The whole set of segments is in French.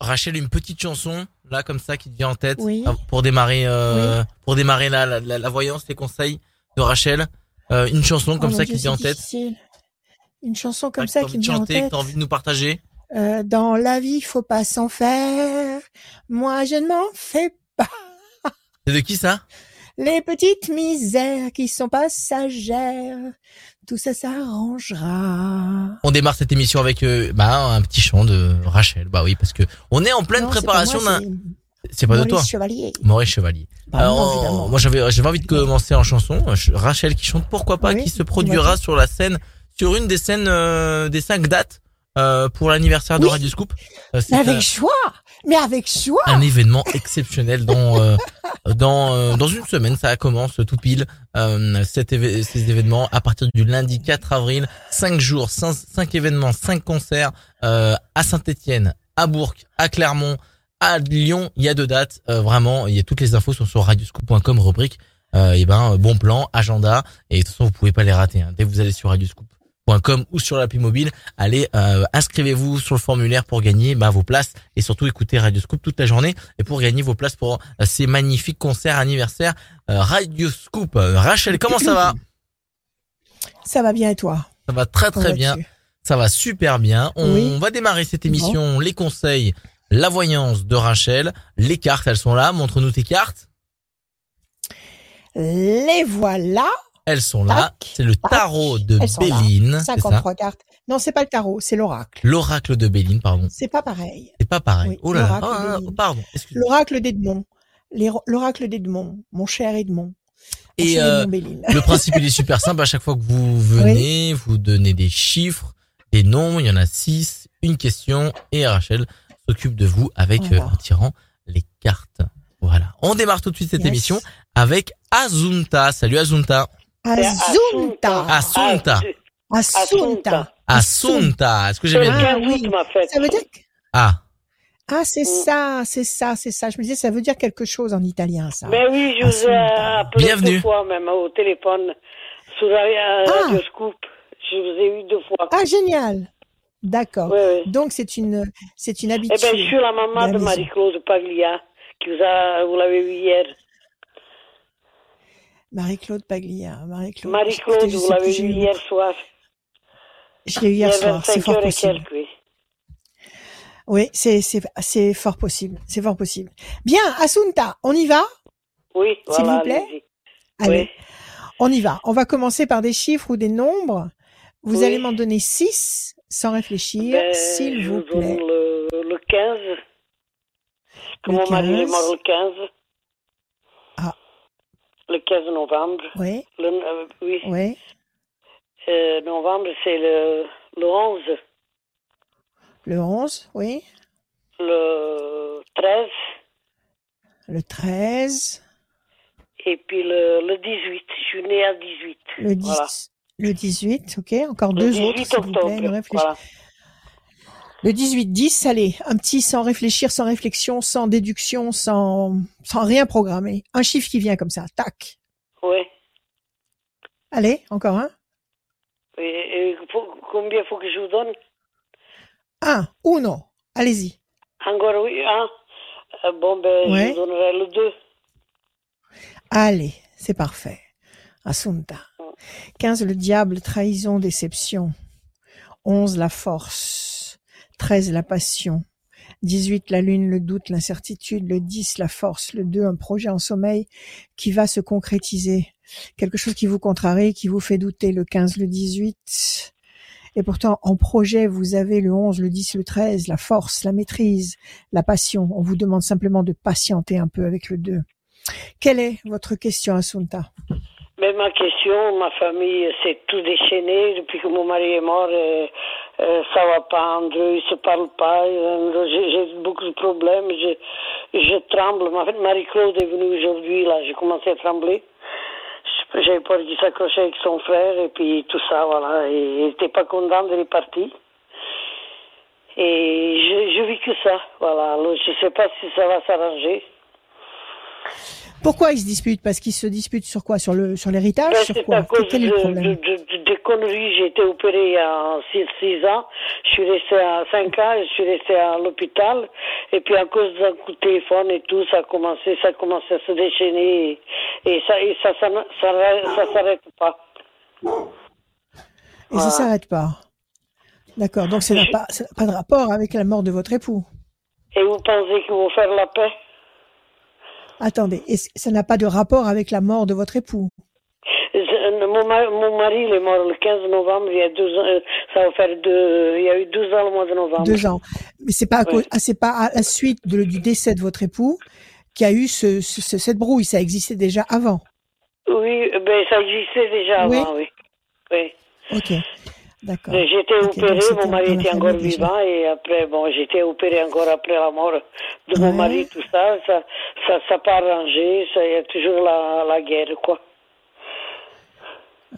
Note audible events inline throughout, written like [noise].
Rachel, une petite chanson, là, comme ça, qui te vient en tête, Oui. ah, pour démarrer, euh, pour démarrer la, la, la, la voyance, les conseils de Rachel. Euh, une chanson comme Oh ça qui te vient en tête. Une chanson comme que ça qui de vient en chanter, que tête. t'as envie de nous partager. Euh, dans la vie, faut pas s'en faire. Moi, je ne m'en fais pas. C'est de qui ça? Les petites misères qui sont passagères, tout ça s'arrangera. On démarre cette émission avec euh, bah, un petit chant de Rachel. Bah oui, parce que on est en pleine Non, préparation d'un. c'est pas de Maurice toi, Chevalier. Maurice Chevalier. Bah non, Alors, évidemment. moi j'avais j'avais envie de commencer en chanson. Rachel qui chante pourquoi pas, Oui, qui se produira sur la scène, sur une des scènes euh, des cinq dates euh, pour l'anniversaire de Oui. Radio Scoop. Euh, avec choix Mais avec choix un événement exceptionnel dans euh, dans euh, dans une semaine ça commence tout pile. Euh, cet éve- ces événements à partir du lundi 4 avril cinq jours cinq, cinq événements cinq concerts euh, à Saint-Étienne à Bourg à Clermont à Lyon il y a deux dates. Euh, vraiment il y a toutes les infos sont sur radioscoop.com rubrique euh, et ben bon plan agenda. Et de toute façon vous pouvez pas les rater hein. dès que vous allez sur ou sur l'appli mobile, allez euh, inscrivez-vous sur le formulaire pour gagner bah, vos places et surtout écouter Radio Scoop toute la journée et pour gagner vos places pour euh, ces magnifiques concerts anniversaires euh, Radio Scoop. Euh, Rachel, comment ça va Ça va bien et toi Ça va très très bien, ça va super bien. On va démarrer cette émission, les conseils, la voyance de Rachel, les cartes, elles sont là, montre-nous tes cartes. Les voilà Elles sont là, c'est le tac. tarot de. Béline, c'est ça 53 cartes. Non, c'est pas le tarot, c'est l'oracle. L'oracle de Béline, pardon. C'est pas pareil. C'est pas pareil. Oui, oh là là, l'oracle Ah, ah, pardon. L'oracle d'Edmond. L'oracle d'Edmond, mon cher Edmond. Mon Et cher euh, Edmond. Le principe il est super [laughs] simple. À chaque fois que vous venez, vous donnez des chiffres, des nombres. Il y en a six, une question et Rachel s'occupe de vous avec Voilà. euh, en tirant les cartes. Voilà. On démarre tout de suite cette Yes. émission avec Azunta. Salut Azunta. Asunta. Assunta. Asunta. Assunta. Est-ce que j'ai bien dit? Ah 15 oui. Ça veut dire que- Ah. Ah, c'est Mm. ça, c'est ça, c'est ça. Je me disais, ça veut dire quelque chose en italien, ça. Ben oui, je vous ai Assunta. appelé Bienvenue. deux fois même au téléphone sur la Ah. Radio Scoop. Je vous ai eu deux fois. Ah, génial. D'accord. Oui, oui. Donc, c'est une, c'est une Eh habitude. ben, je suis la maman de la de. Marie-Claude Paglia, qui vous a, vous l'avez vu hier. Marie-Claude Paglia. Marie-Claude. Marie-Claude, vous l'avez eu- hier soir. Je l'ai eu hier soir. C'est 25 fort possible. quelques, oui. C'est, c'est, c'est fort possible. C'est fort possible. Bien, Asunta, on y va? Oui, S'il voilà, vous plaît. allez-y. Allez. Oui. On y va. On va commencer par des chiffres ou des nombres. Vous Oui. allez m'en donner six sans réfléchir, Ben, s'il vous vous donne plaît. le, le 15. Que Le mon mari est 15. mort le 15. Le 15 novembre. Oui, Le, euh, oui. oui. Euh, novembre, c'est le, le 11. Le 11, oui. Le 13. Le 13, Et puis le, le 18. Je suis née à 18. le 10, Voilà. le 18, ok. Encore Le deux 18 autres, s'il vous plaît. Voilà. Le 18, 10, allez. Un petit sans réfléchir, sans réflexion, sans déduction, sans, sans rien programmer. Un chiffre qui vient comme ça. Tac. Oui. Allez, encore un. Et, et faut- combien faut que je vous donne? Un, uno. Allez-y. Encore oui, hein Euh, Bon, ben, Ouais. je vous donnerai le 2. Allez, c'est parfait. Assunta. 15, le diable, trahison, déception. 11, la force. 13, la passion. 18, la lune, le doute, l'incertitude. Le 10, la force. Le 2, un projet en sommeil qui va se concrétiser. Quelque chose qui vous contrarie, qui vous fait douter. Le 15, le 18. Et pourtant, en projet, vous avez le 11, le 10, le 13, la force, la maîtrise, la passion. On vous demande simplement de patienter un peu avec le 2. Quelle est votre question, Assunta Mais ma question, ma famille s'est tout déchaîné depuis que mon mari est mort. euh, euh, ça va pas, Andrew, il se parle pas. euh, J'ai beaucoup de problèmes. Je, je tremble. Ma Marie-Claude est venue aujourd'hui, là. J'ai commencé à trembler. J'avais peur qu'il s'accrochait avec son frère et puis tout ça, voilà. Et il n'était pas content de partir. Et je, je vis que ça, voilà. Alors, je sais pas si ça va s'arranger. Pourquoi ils se disputent? Parce qu'ils se disputent sur quoi? Sur le sur l'héritage? Ben, Sur quoi? à cause Quel est de, le problème? de- de- de- des conneries. J'ai été opérée à 6 ans. Je suis restée à 5 ans. Je suis restée à l'hôpital. Et puis à cause d'un coup de téléphone et tout, ça a commencé, ça a commencé à se déchaîner et, et ça, et ça, ça, ça, ça s'arrête pas. Et ça s'arrête pas. D'accord. Donc ça n'a pas, ça n'a pas de rapport avec la mort de votre époux. Et vous pensez qu'ils vont faire la paix? Attendez, ça n'a pas de rapport avec la mort de votre époux? Je- mon, ma- mon mari, il est mort le 15 novembre, il y a deux ans, euh, ça va faire deux, il y a eu 12 ans le mois de novembre. Deux ans. Mais c'est pas Oui. ah, c'est pas à la suite de- du décès de votre époux qu'il y a eu ce, ce- ce- cette brouille. Ça existait déjà avant. Oui, ben ça existait déjà Oui. avant, oui. oui. Ok. J'étais opérée, mon mari était encore vivant et après, bon, j'étais opérée encore après la mort de mon Ouais. mari, tout ça, ça, ça, ça pas arrangé, ça, il y a toujours la, la guerre, quoi.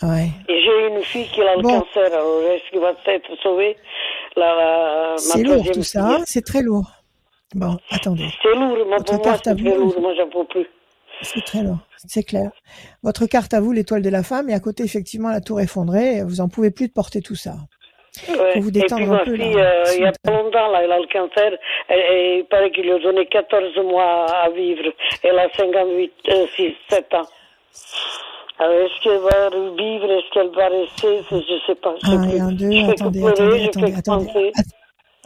Ouais. Et j'ai une fille qui a le Bon. cancer, alors est-ce qu'il va être sauvé? La, la, ma C'est lourd tout ça. hein, C'est très lourd. Bon, attendez. C'est lourd, moi, Votre pour moi, c'est très lourd, moi, j'en peux plus. C'est très lourd. C'est clair. Votre carte à vous, l'étoile de la femme, et à côté, effectivement, la tour effondrée. Vous en pouvez plus de porter tout ça. Ouais. vous Et détendre puis un ma fille, euh, il y a pas longtemps, là, elle a le cancer, et, et il paraît qu'il lui a donné 14 mois à vivre. Elle a 58, euh, 6, 7 ans. Alors, est-ce qu'elle va vivre, est-ce qu'elle va rester, je sais pas. Je sais Un deux, je fais attendez, que pleurer, attendez, je attendez, fais attendez.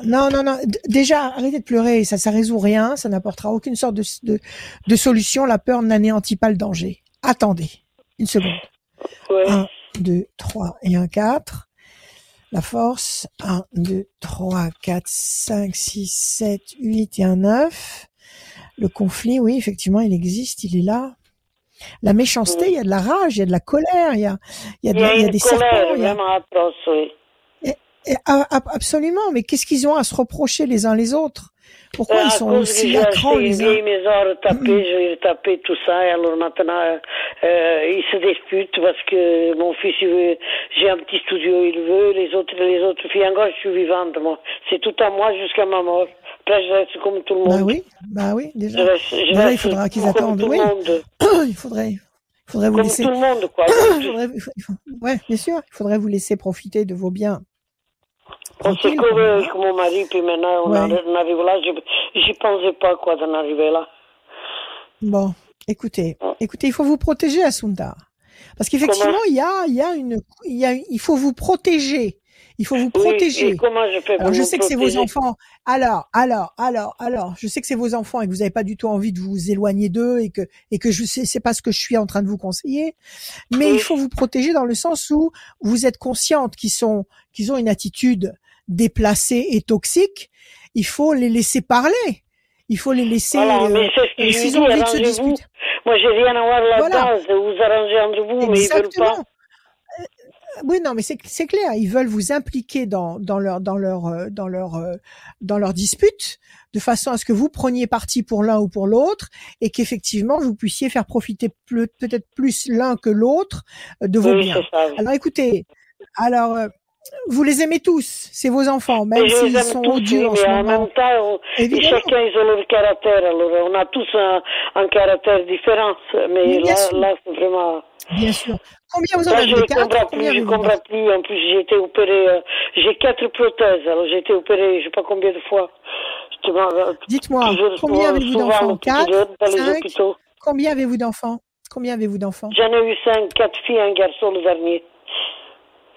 Non, non, non. Déjà, arrêtez de pleurer. Ça, ça résout rien. Ça n'apportera aucune sorte de, de, de solution. La peur n'anéantit pas le danger. Attendez. Une seconde. Ouais. 1, 2, 3 et un 4. La force. 1, 2, 3, 4, 5, 6, 7, 8 et un 9. Le conflit, oui, effectivement, il existe, il est là. La méchanceté, il y a de la rage, il y a de la colère, il y a, il y a, de Il y a il y a une des colère serpents. il y a- vraiment atroce, oui. Ah, ah, absolument, mais qu'est-ce qu'ils ont à se reprocher les uns les autres? Pourquoi ils sont que aussi j'ai une les uns à retaper, je vais retaper tout ça, et alors maintenant, euh, ils se disputent parce que mon fils, j'ai un petit studio, il veut, les autres, les autres filles, encore, je suis vivante, moi. C'est tout à moi jusqu'à ma mort. Après, je reste comme tout le monde. Bah oui, bah oui, Je déjà. reste, je Déjà, il faudra qu'ils attendent, tout oui. le monde. [clears throat] il faudrait, il faudrait vous Comme laisser. tout le monde, quoi. [clears throat] il faudrait- ouais, bien sûr, il faudrait vous laisser profiter de vos biens. On s'est couru avec mon mari, puis maintenant, on, Ouais. on arrive là. J'y pensais pas, quoi, d'en arriver là. Bon, écoutez, Ouais. écoutez, il faut vous protéger, Assunta. Parce qu'effectivement, il y a, il y a une, il y a, il faut vous protéger. Il faut vous protéger. comment je fais pour Alors, je sais que c'est vos enfants. Alors, alors, alors, alors, je sais que c'est vos enfants et que vous n'avez pas du tout envie de vous éloigner d'eux et que, et que je sais, c'est pas ce que je suis en train de vous conseiller. Mais Oui. il faut vous protéger dans le sens où vous êtes consciente qu'ils sont, qu'ils ont une attitude déplacée et toxique. Il faut les laisser parler. Il faut les laisser, Voilà, euh, mais c'est ce que euh, je dis, ont envie de se arrangez-vous. disputer. Moi, j'ai rien à voir là-dedans, Voilà. vous arranger entre vous, mais ils veulent Exactement. pas. Oui, non, mais c'est clair. Ils veulent vous impliquer dans dans leur dans leur euh, dans leur euh, dans leur dispute, de façon à ce que vous preniez parti pour l'un ou pour l'autre, et qu'effectivement vous puissiez faire profiter peut-être plus l'un que l'autre euh, de vos Oui, biens. c'est ça. oui. Alors écoutez, alors euh, vous les aimez tous, c'est vos enfants, même s'ils sont tous, odieux oui, en mais ce en moment. même temps, on- chacun ils ont leur caractère. Alors, on a tous un, un caractère différent, mais là, là, c'est vraiment. Bien sûr. Combien vous en avez je ne comprends plus, je comprends plus. En plus, j'ai été opérée. euh, j'ai quatre prothèses. Alors, j'ai été opérée, je sais pas combien de fois. Dites-moi, combien avez-vous d'enfants? Quatre Cinq? Combien avez-vous d'enfants? Combien avez-vous d'enfants? J'en ai eu cinq, quatre filles, un garçon le dernier.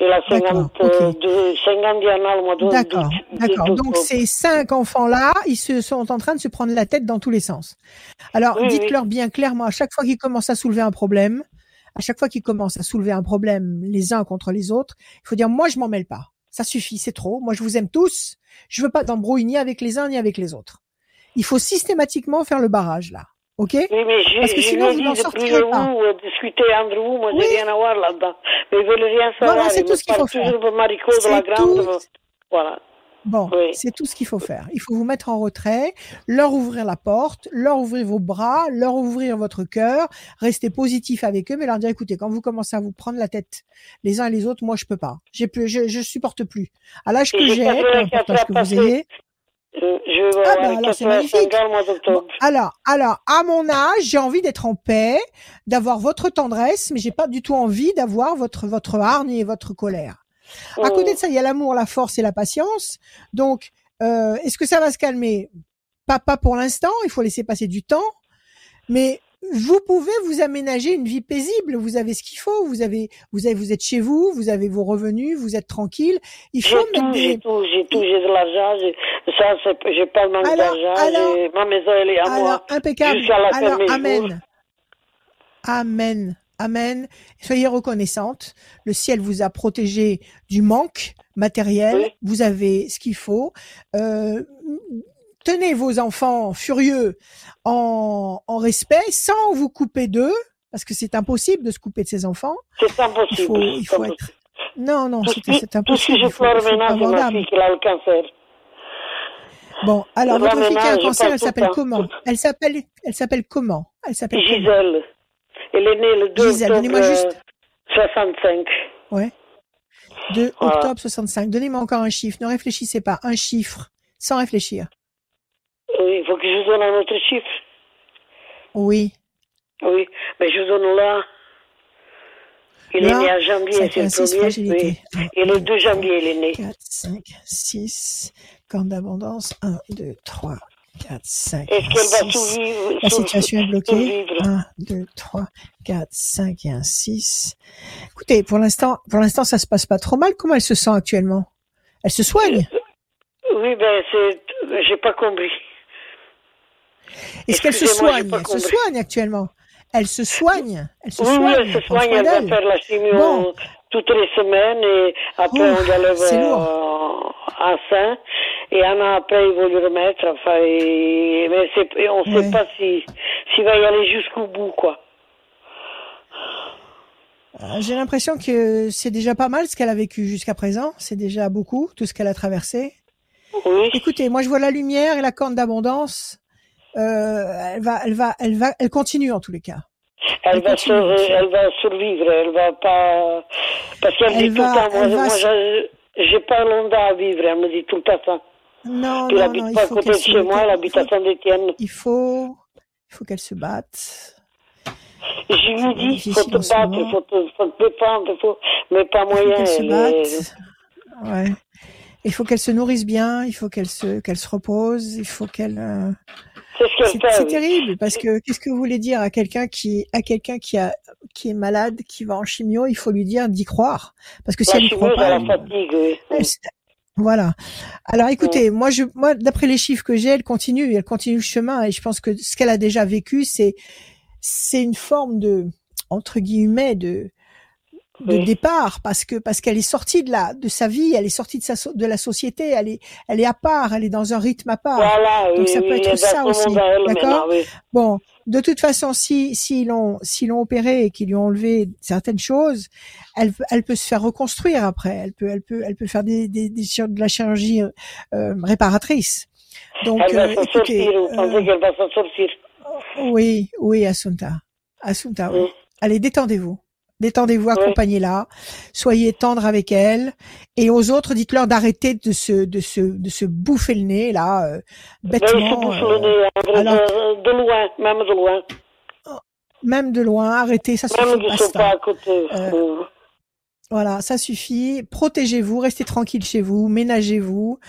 Il a D'accord, 52, 51 ans le mois d'août. D'accord, Donc ces cinq enfants-là, ils se sont en train de se prendre la tête dans tous les sens. Alors Oui, dites-leur bien clairement, à chaque fois qu'ils commencent à soulever un problème, à chaque fois qu'ils commencent à soulever un problème les uns contre les autres, il faut dire moi je m'en mêle pas. Ça suffit, c'est trop. Moi je vous aime tous. Je veux pas d'embrouille ni avec les uns ni avec les autres. Il faut systématiquement faire le barrage là. OK Oui, mais je, Parce que je sinon, ai vous n'en sortirez pas. vous, discuter entre vous, moi Oui. j'ai rien à voir là-dedans. Mais ils veulent rien savoir. Voilà, c'est tout ce qu'il faut faire. C'est grande. tout. Voilà. Bon, Oui. c'est tout ce qu'il faut faire. Il faut vous mettre en retrait, leur ouvrir la porte, leur ouvrir vos bras, leur ouvrir votre cœur, rester positif avec eux, mais leur dire écoutez, quand vous commencez à vous prendre la tête les uns et les autres, moi je peux pas. J'ai plus, je, je supporte plus. À l'âge que j'ai peu 84 importe que vous ayez. Euh, je vais Ah, bah, alors, c'est 85 magnifique. Bon, alors, alors, à mon âge, j'ai envie d'être en paix, d'avoir votre tendresse, mais j'ai pas du tout envie d'avoir votre votre hargne et votre colère. À côté de ça, il y a l'amour, la force et la patience. Donc, euh, est-ce que ça va se calmer? Pas, pas pour l'instant, il faut laisser passer du temps, mais vous pouvez vous aménager une vie paisible. Vous avez ce qu'il faut. Vous avez, vous avez, vous êtes chez vous. Vous avez vos revenus. Vous êtes tranquille. Il faut j'ai tout, j'ai tout, j'ai tout, j'ai de l'argent. J'ai, ça, c'est, j'ai pas le manque d'argent. Ma maison, elle est à alors, moi. Impeccable. La alors, amen. jours. Amen. Amen. Soyez reconnaissante. Le ciel vous a protégé du manque matériel. Oui. Vous avez ce qu'il faut. Euh, tenez vos enfants furieux en, en respect, sans vous couper d'eux, parce que c'est impossible de se couper de ses enfants. C'est Il impossible. faut, il faut impossible. être. Non, non, c'est c'est tout ce impossible. que je Il il pleure maintenant, c'est ma d'âme. fille qui a le cancer. Bon, alors votre fille qui a un cancer, elle s'appelle comment? Elle s'appelle, elle s'appelle comment? Elle s'appelle Gisèle. Elle est née le 2 Gisèle, octobre donnez-moi juste- euh, 65. Ouais. 2 Voilà. octobre 65. Donnez-moi encore un chiffre. Ne réfléchissez pas. Un chiffre. Sans réfléchir. Oui, il faut que je vous donne un autre chiffre. Oui. Oui, mais je vous donne là. Il est Là, né à janvier, c'est le un 6 premier. Oui. Et le 2 janvier, il est né. 4, 5, 6. Corne d'abondance. 1, 2, 3, 4, 5, Est-ce qu'elle va 6. survivre La situation est bloquée. survivre 1, 2, 3, 4, 5 et un 6. Écoutez, pour l'instant, pour l'instant, ça se passe pas trop mal. Comment elle se sent actuellement? Elle se soigne? Oui, ben, c'est. J'ai pas compris. Est-ce qu'elle se soigne? Elle se soigne actuellement. Elle se soigne. Elle se Oui, oui, soigne. elle se soigne, elle va faire la chimio Bon. toutes les semaines et après Ouf, on la lève c'est euh, lourd. à sein et un an après ils vont lui remettre. Enfin, et- mais et on ne Ouais. sait pas si s'il va y aller jusqu'au bout, quoi. Euh, J'ai l'impression que c'est déjà pas mal ce qu'elle a vécu jusqu'à présent. C'est déjà beaucoup, tout ce qu'elle a traversé. Oui, Écoutez, moi je vois la lumière et la corne d'abondance. Euh, elle va, elle va, elle va, elle continue en tous les cas. elle elle va, continue, sur- elle va survivre, elle va pas parce qu'elle Elle dit tout va- le temps, moi, elle moi, j'ai- pas longtemps à vivre, elle me dit tout le temps ça. Non, Puis elle non, habite non, il pas à côté de chez moi, elle habite à Saint-Étienne. il faut, il faut qu'elle se batte. Je lui dis, difficile faut te battre, moment. faut te, faut te défendre, faut, mais pas Il faut moyen. qu'elle se elle batte. Ouais. Il faut qu'elle se nourrisse bien. Il faut qu'elle se, qu'elle se repose. Il faut qu'elle. euh, C'est ce C'est qu'elle fait. c'est oui. terrible parce que qu'est-ce que vous voulez dire à quelqu'un qui, à quelqu'un qui a, qui est malade, qui va en chimio, il faut lui dire d'y croire parce que si La elle y croit pas, la fatigue, oui. elle voilà. Alors écoutez, moi je, moi d'après les chiffres que j'ai, elle continue, elle continue le chemin et je pense que ce qu'elle a déjà vécu, c'est, c'est une forme de, entre guillemets, de, de Oui. départ parce que parce qu'elle est sortie de la de sa vie, elle est sortie de sa de la société, elle est elle est à part, elle est dans un rythme à part. Voilà, Donc oui, ça peut oui, être ça aussi, elle d'accord. Bon, de toute façon, si s'ils l'ont s'ils l'ont opéré et qu'ils lui ont enlevé certaines choses, elle elle peut se faire reconstruire après. Elle peut elle peut elle peut faire des des, des de la chirurgie euh, euh, réparatrice. Donc Elle va euh, écoutez, sortir, vous pensez euh, qu'elle va s'en sortir. oui oui Assunta, Assunta. Oui. Allez détendez-vous. Détendez-vous, accompagnez-la, soyez tendre avec elle, et aux autres, dites-leur d'arrêter de se, de se, de se bouffer le nez là, euh, se bêtement. euh, le nez, hein, de, alors- de- loin, même de loin. même de loin, arrêtez, ça suffit, Même pas à côté. Euh, Euh, Voilà, ça suffit. Protégez-vous, restez tranquille chez vous, ménagez-vous.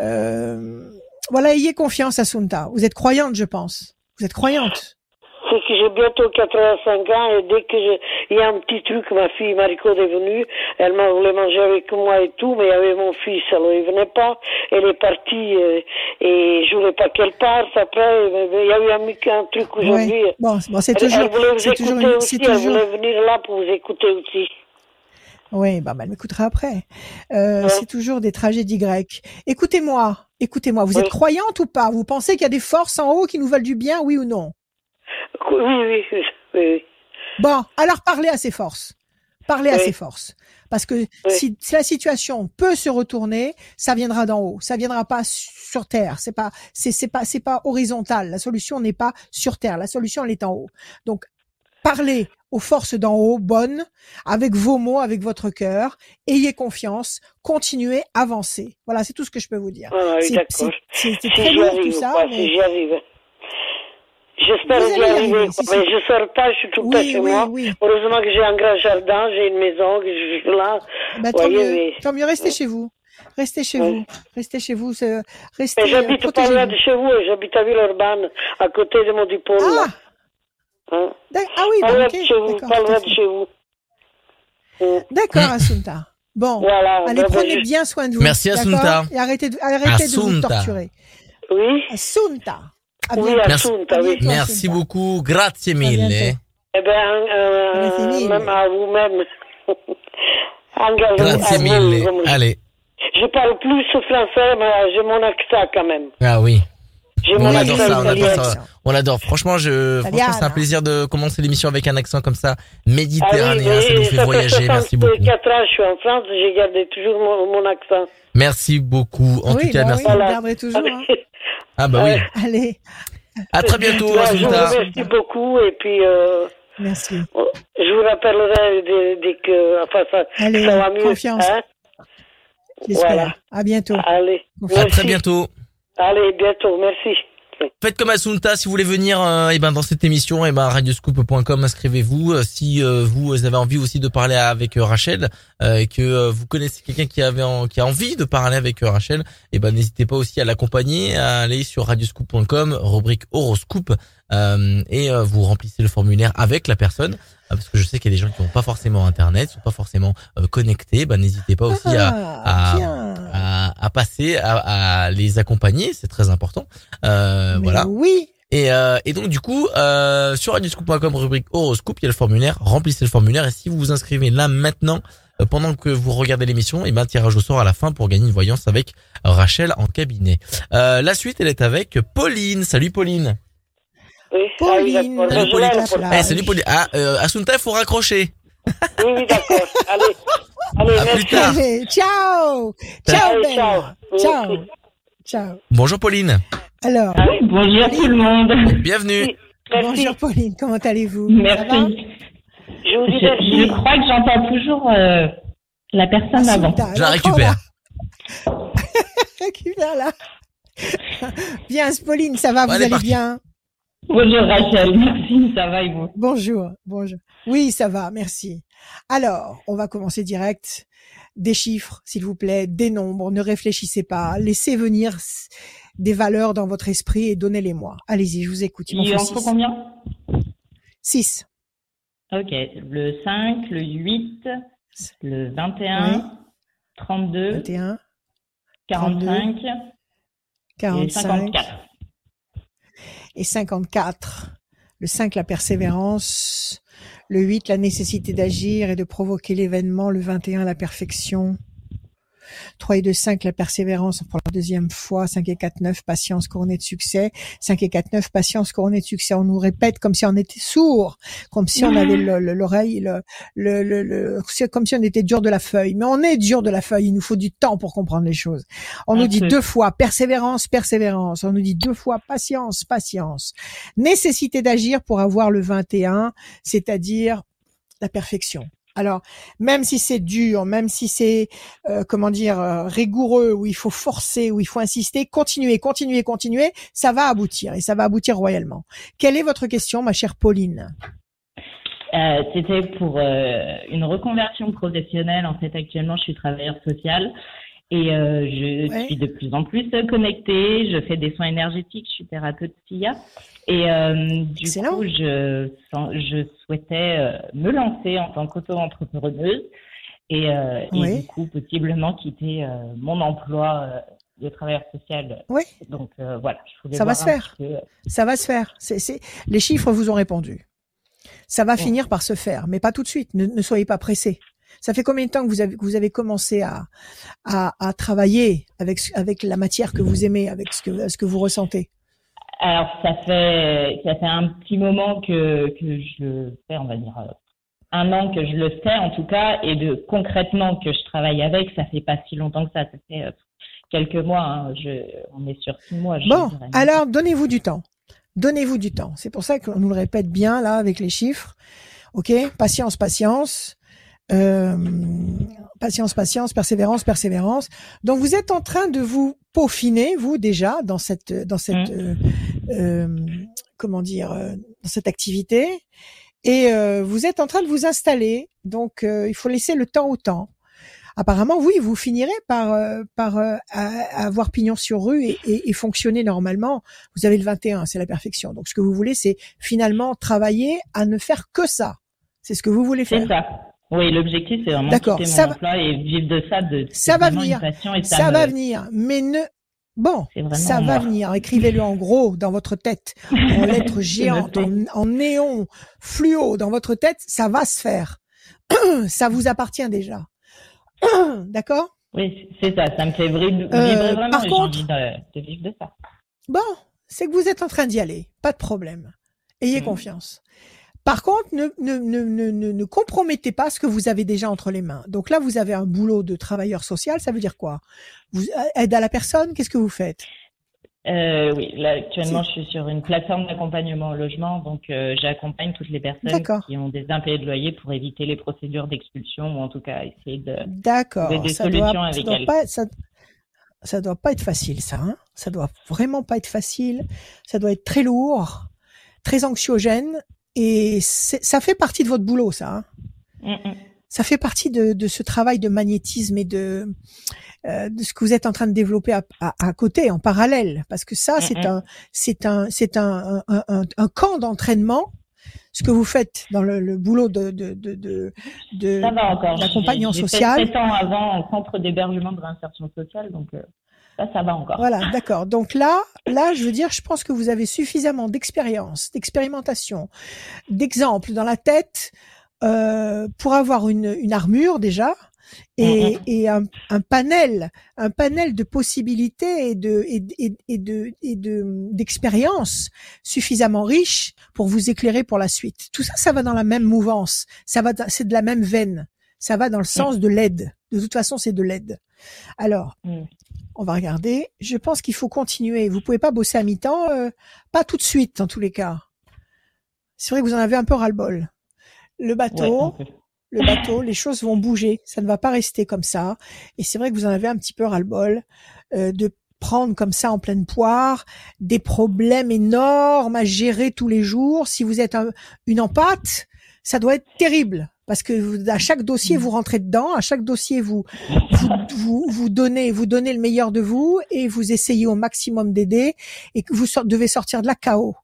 Euh, voilà, ayez confiance à Sunta. Vous êtes croyante, je pense. Vous êtes croyante. C'est que j'ai bientôt 85 ans et dès que je... il y a un petit truc, ma fille Mariko est venue, elle m'a voulu manger avec moi et tout, mais il y avait mon fils, alors il venait pas, elle est partie euh, et je voulais pas qu'elle parte après, il y a eu un, un truc aujourd'hui. Ouais. Bon, bon, c'est toujours, elle voulait vous toujours, écouter aussi, elle voulait venir là pour vous écouter aussi. Oui, bah, bah, elle m'écoutera après. Euh, Ouais. C'est toujours des tragédies grecques. Écoutez-moi, écoutez-moi. Vous Oui. êtes croyante ou pas? Vous pensez qu'il y a des forces en haut qui nous veulent du bien, oui ou non? Oui, oui, oui. Bon, alors parlez à ces forces. Parlez à ces forces. Parce que si, si la situation peut se retourner, ça viendra d'en haut. Ça viendra pas sur terre. C'est pas, c'est, c'est pas, c'est pas horizontal. La solution n'est pas sur terre. La solution, elle est en haut. Donc, parlez aux forces d'en haut, bonnes, avec vos mots, avec votre cœur. Ayez confiance. Continuez, avancez. Voilà, c'est tout ce que je peux vous dire. Ah, oui, C'est- c'est, c'est, c'est Si très lourd tout ça, quoi, mais. J'espère d'y arriver, arriver, quoi. si mais je sors pas, je suis tout le temps chez oui, moi. oui. Heureusement que j'ai un grand jardin, j'ai une maison, que je suis là. Bah, tant Voyez, mieux. oui. Tant mieux, restez chez vous. Restez chez vous. Restez chez vous. Restez. Mais euh, j'habite pas loin de chez vous, j'habite à Villeurbanne, à côté de Mondipole. Ah, Hein? ah oui, Pas bah, loin ok. de chez vous, D'accord, pas loin de chez vous. Hein? D'accord, Mm. [laughs] Assunta. Bon, Voilà. allez, prenez bien soin de vous. Merci, Assunta. Et arrêtez de, arrêtez de vous torturer. Oui, Assunta. Oui, Merci. Assunta, oui. Merci beaucoup. Grazie mille. Eh euh, mille. même à vous-même. [laughs] Grazie mille. Allez. Je parle plus français, mais j'ai mon accent quand même. Ah oui. On adore ça, on adore ça. On adore. Franchement, je, franchement, Italiana. c'est un plaisir de commencer l'émission avec un accent comme ça, Ah oui, méditerranéen. ça nous fait ça voyager. Merci beaucoup. 64 ans, je suis en France, j'ai gardé toujours mon, mon accent. Merci beaucoup. En oui, tout cas, bah merci. oui, vous Voilà. toujours. hein. [laughs] Ah bah oui. Ouais. Allez, À très bientôt, Là, je vous remercie beaucoup et puis euh, merci. je vous rappellerai dès, dès que enfin, ça, Allez, ça va mieux. confiance. hein. Voilà. À bientôt. Allez, À très bientôt. Allez, bientôt, merci. Faites comme Assunta, si vous voulez venir euh, eh ben, dans cette émission, eh ben, radioscoop.com, inscrivez-vous. Euh, Si euh, vous avez envie aussi de parler avec euh, Rachel euh, et que euh, vous connaissez quelqu'un qui, avait en- qui a envie de parler avec euh, Rachel, eh ben, n'hésitez pas aussi à l'accompagner, à aller sur radioscoop.com, rubrique horoscope, euh, et euh, vous remplissez le formulaire avec la personne. Euh, parce que je sais qu'il y a des gens qui n'ont pas forcément Internet, sont pas forcément euh, connectés. Ben, n'hésitez pas aussi à, Ah, à- bien. à, à passer, à, à les accompagner, c'est très important. Euh, Mais voilà. Oui. Et, euh, et donc du coup, euh, sur radioscoop.com, rubrique horoscope, il y a le formulaire. Remplissez le formulaire et si vous vous inscrivez là maintenant, euh, pendant que vous regardez l'émission, et ben tirage au sort à la fin pour gagner une voyance avec Rachel en cabinet. Euh, la suite, elle est avec Pauline. Salut Pauline. Oui, Pauline, ah oui, Pauline. Eh, salut Pauline. Ah, euh, Assunta, il faut raccrocher. Oui, oui, d'accord. [laughs] Allez, allez, À plus tard. Allez, ciao. Ciao, Allez, Belle. ciao. Ciao. Ciao. Bonjour Pauline. Alors, Allez, Bonjour tout le monde. Bienvenue. merci. bonjour Pauline, comment allez-vous? Merci. Je vous dis Je, merci. je crois que j'entends toujours euh, la personne Ah, avant. Assunta, Je la récupère. prends-la. [laughs] Récupère-la. Bien, Pauline, ça va, Bon, vous allez bien? Bonjour Rachel, merci, ça va et vous? Bonjour, bonjour. Oui, ça va, merci. Alors, on va commencer direct. Des chiffres, s'il vous plaît, des nombres, ne réfléchissez pas, laissez venir des valeurs dans votre esprit et donnez-les-moi. Allez-y, je vous écoute. Il Il en faut combien? Six. Ok, le 5, le 8, le 21, Oui. 32, 21, 45 et 45 54. Et 54. Le 5, la persévérance. Le 8, la nécessité d'agir et de provoquer l'événement. Le 21, la perfection. 3 et 2, 5, la persévérance pour la deuxième fois. 5 et 4, 9, patience couronnée de succès. 5 et 4, 9, patience couronnée de succès. On nous répète comme si on était sourd, comme si on avait le- le- l'oreille, le, le, le, le- comme si on était dur de la feuille. Mais on est dur de la feuille. Il nous faut du temps pour comprendre les choses. On nous dit deux fois persévérance, persévérance. On nous dit deux fois patience, patience. Nécessité d'agir pour avoir le 21, c'est-à-dire la perfection. Alors, même si c'est dur, même si c'est, euh, comment dire, euh, rigoureux, où il faut forcer, où il faut insister, continuez, continuez, continuez, ça va aboutir et ça va aboutir royalement. Quelle est votre question, ma chère Pauline? Euh, C'était pour une reconversion professionnelle. En fait, actuellement, je suis travailleur social et euh, je Ouais. suis de plus en plus connectée. Je fais des soins énergétiques. Je suis thérapeute SIA. Et euh, du Excellent. coup, je, je souhaitais euh, me lancer en tant qu'auto-entrepreneuse et, euh, et du coup, possiblement quitter mon emploi de travailleur social. Oui. Donc voilà, je Ça va voir se faire. Ça va se faire. Les chiffres vous ont répondu. Ça va Ouais. finir par se faire, mais pas tout de suite. Ne, ne soyez pas pressés. Ça fait combien de temps que vous avez, que vous avez commencé à, à, à travailler avec, avec la matière que vous aimez, avec ce que, ce que vous ressentez? Alors, ça fait, ça fait un petit moment que, que je le fais, on va dire, euh, un an que je le fais en tout cas, et de concrètement que je travaille avec, ça fait pas si longtemps que ça, ça fait euh, quelques mois, hein, je, on est sur six mois. je Bon, dirais. alors donnez-vous du temps. Donnez-vous du temps. C'est pour ça qu'on nous le répète bien là avec les chiffres. Ok, patience, patience, euh, patience, patience, persévérance, persévérance. Donc vous êtes en train de vous peaufiner vous déjà dans cette dans cette euh, euh, comment dire euh, dans cette activité et euh, vous êtes en train de vous installer. Donc euh, il faut laisser le temps au temps. apparemment, oui, vous finirez par euh, par euh, avoir pignon sur rue et, et, et, fonctionner normalement. Vous avez le 21, c'est la perfection. Donc, ce que vous voulez, c'est finalement travailler à ne faire que ça. C'est ce que vous voulez faire. C'est ça. Oui, l'objectif, c'est vraiment quitter mon ça emploi et vivre de ça. De, ça va venir. ça, va venir. Mais ne, Bon, ça va venir. Écrivez-le en gros dans votre tête, [laughs] en lettres géantes, en, néon, fluo dans votre tête. Ça va se faire. [clears throat] ça vous appartient déjà. [clears throat] D'accord? Oui, c'est ça. Ça me fait vibrer, euh, vraiment. Par contre, de, de, vivre de ça. Bon, c'est que vous êtes en train d'y aller. Pas de problème. Ayez mm. confiance. Par contre, ne, ne, ne, ne, ne compromettez pas ce que vous avez déjà entre les mains. Donc là, vous avez un boulot de travailleur social. Ça veut dire quoi? Vous euh, aide à la personne. Qu'est-ce que vous faites? Euh, oui, là actuellement je suis sur une plateforme d'accompagnement au logement, donc euh, j'accompagne toutes les personnes qui ont des impayés de loyer pour éviter les procédures d'expulsion ou en tout cas essayer de D'accord. des ça solutions doit, avec ça doit Pas, ça, ça doit pas être facile ça, hein ça doit vraiment pas être facile, ça doit être très lourd, très anxiogène et ça fait partie de votre boulot, ça. Hein? Mm, mm. Ça fait partie de, de, ce travail de magnétisme et de, euh, de ce que vous êtes en train de développer à, à, côté, en parallèle, parce que ça, c'est un, c'est un, c'est un, un, un, un camp d'entraînement ce que vous faites dans le, le boulot de de de de, de d'accompagnement social. J'ai fait ans avant en centre d'hébergement de réinsertion sociale, donc euh, ça, va encore. Voilà, d'accord. Donc là, là, je veux dire, je pense que vous avez suffisamment d'expérience, d'expérimentation, d'exemples dans la tête euh, pour avoir une, une armure déjà et, et un, un, panel, un panel de possibilités et de et, et, et de et de d'expériences suffisamment riche pour vous éclairer pour la suite. Tout ça, ça va dans la même mouvance. Ça va, c'est de la même veine. Ça va dans le sens de l'aide. De toute façon, c'est de l'aide. Alors, mm. On va regarder. Je pense qu'il faut continuer. Vous pouvez pas bosser à mi-temps, euh, pas tout de suite en tous les cas. C'est vrai que vous en avez un peu ras-le-bol. Le bateau, le bateau, les choses vont bouger. Ça ne va pas rester comme ça. Et c'est vrai que vous en avez un petit peu ras-le-bol euh, de prendre comme ça en pleine poire des problèmes énormes à gérer tous les jours. Si vous êtes une empate, ça doit être terrible parce que à chaque dossier vous rentrez dedans, à chaque dossier vous vous, vous, donnez vous donnez le meilleur de vous et vous essayez au maximum d'aider et que vous devez sortir de la chaos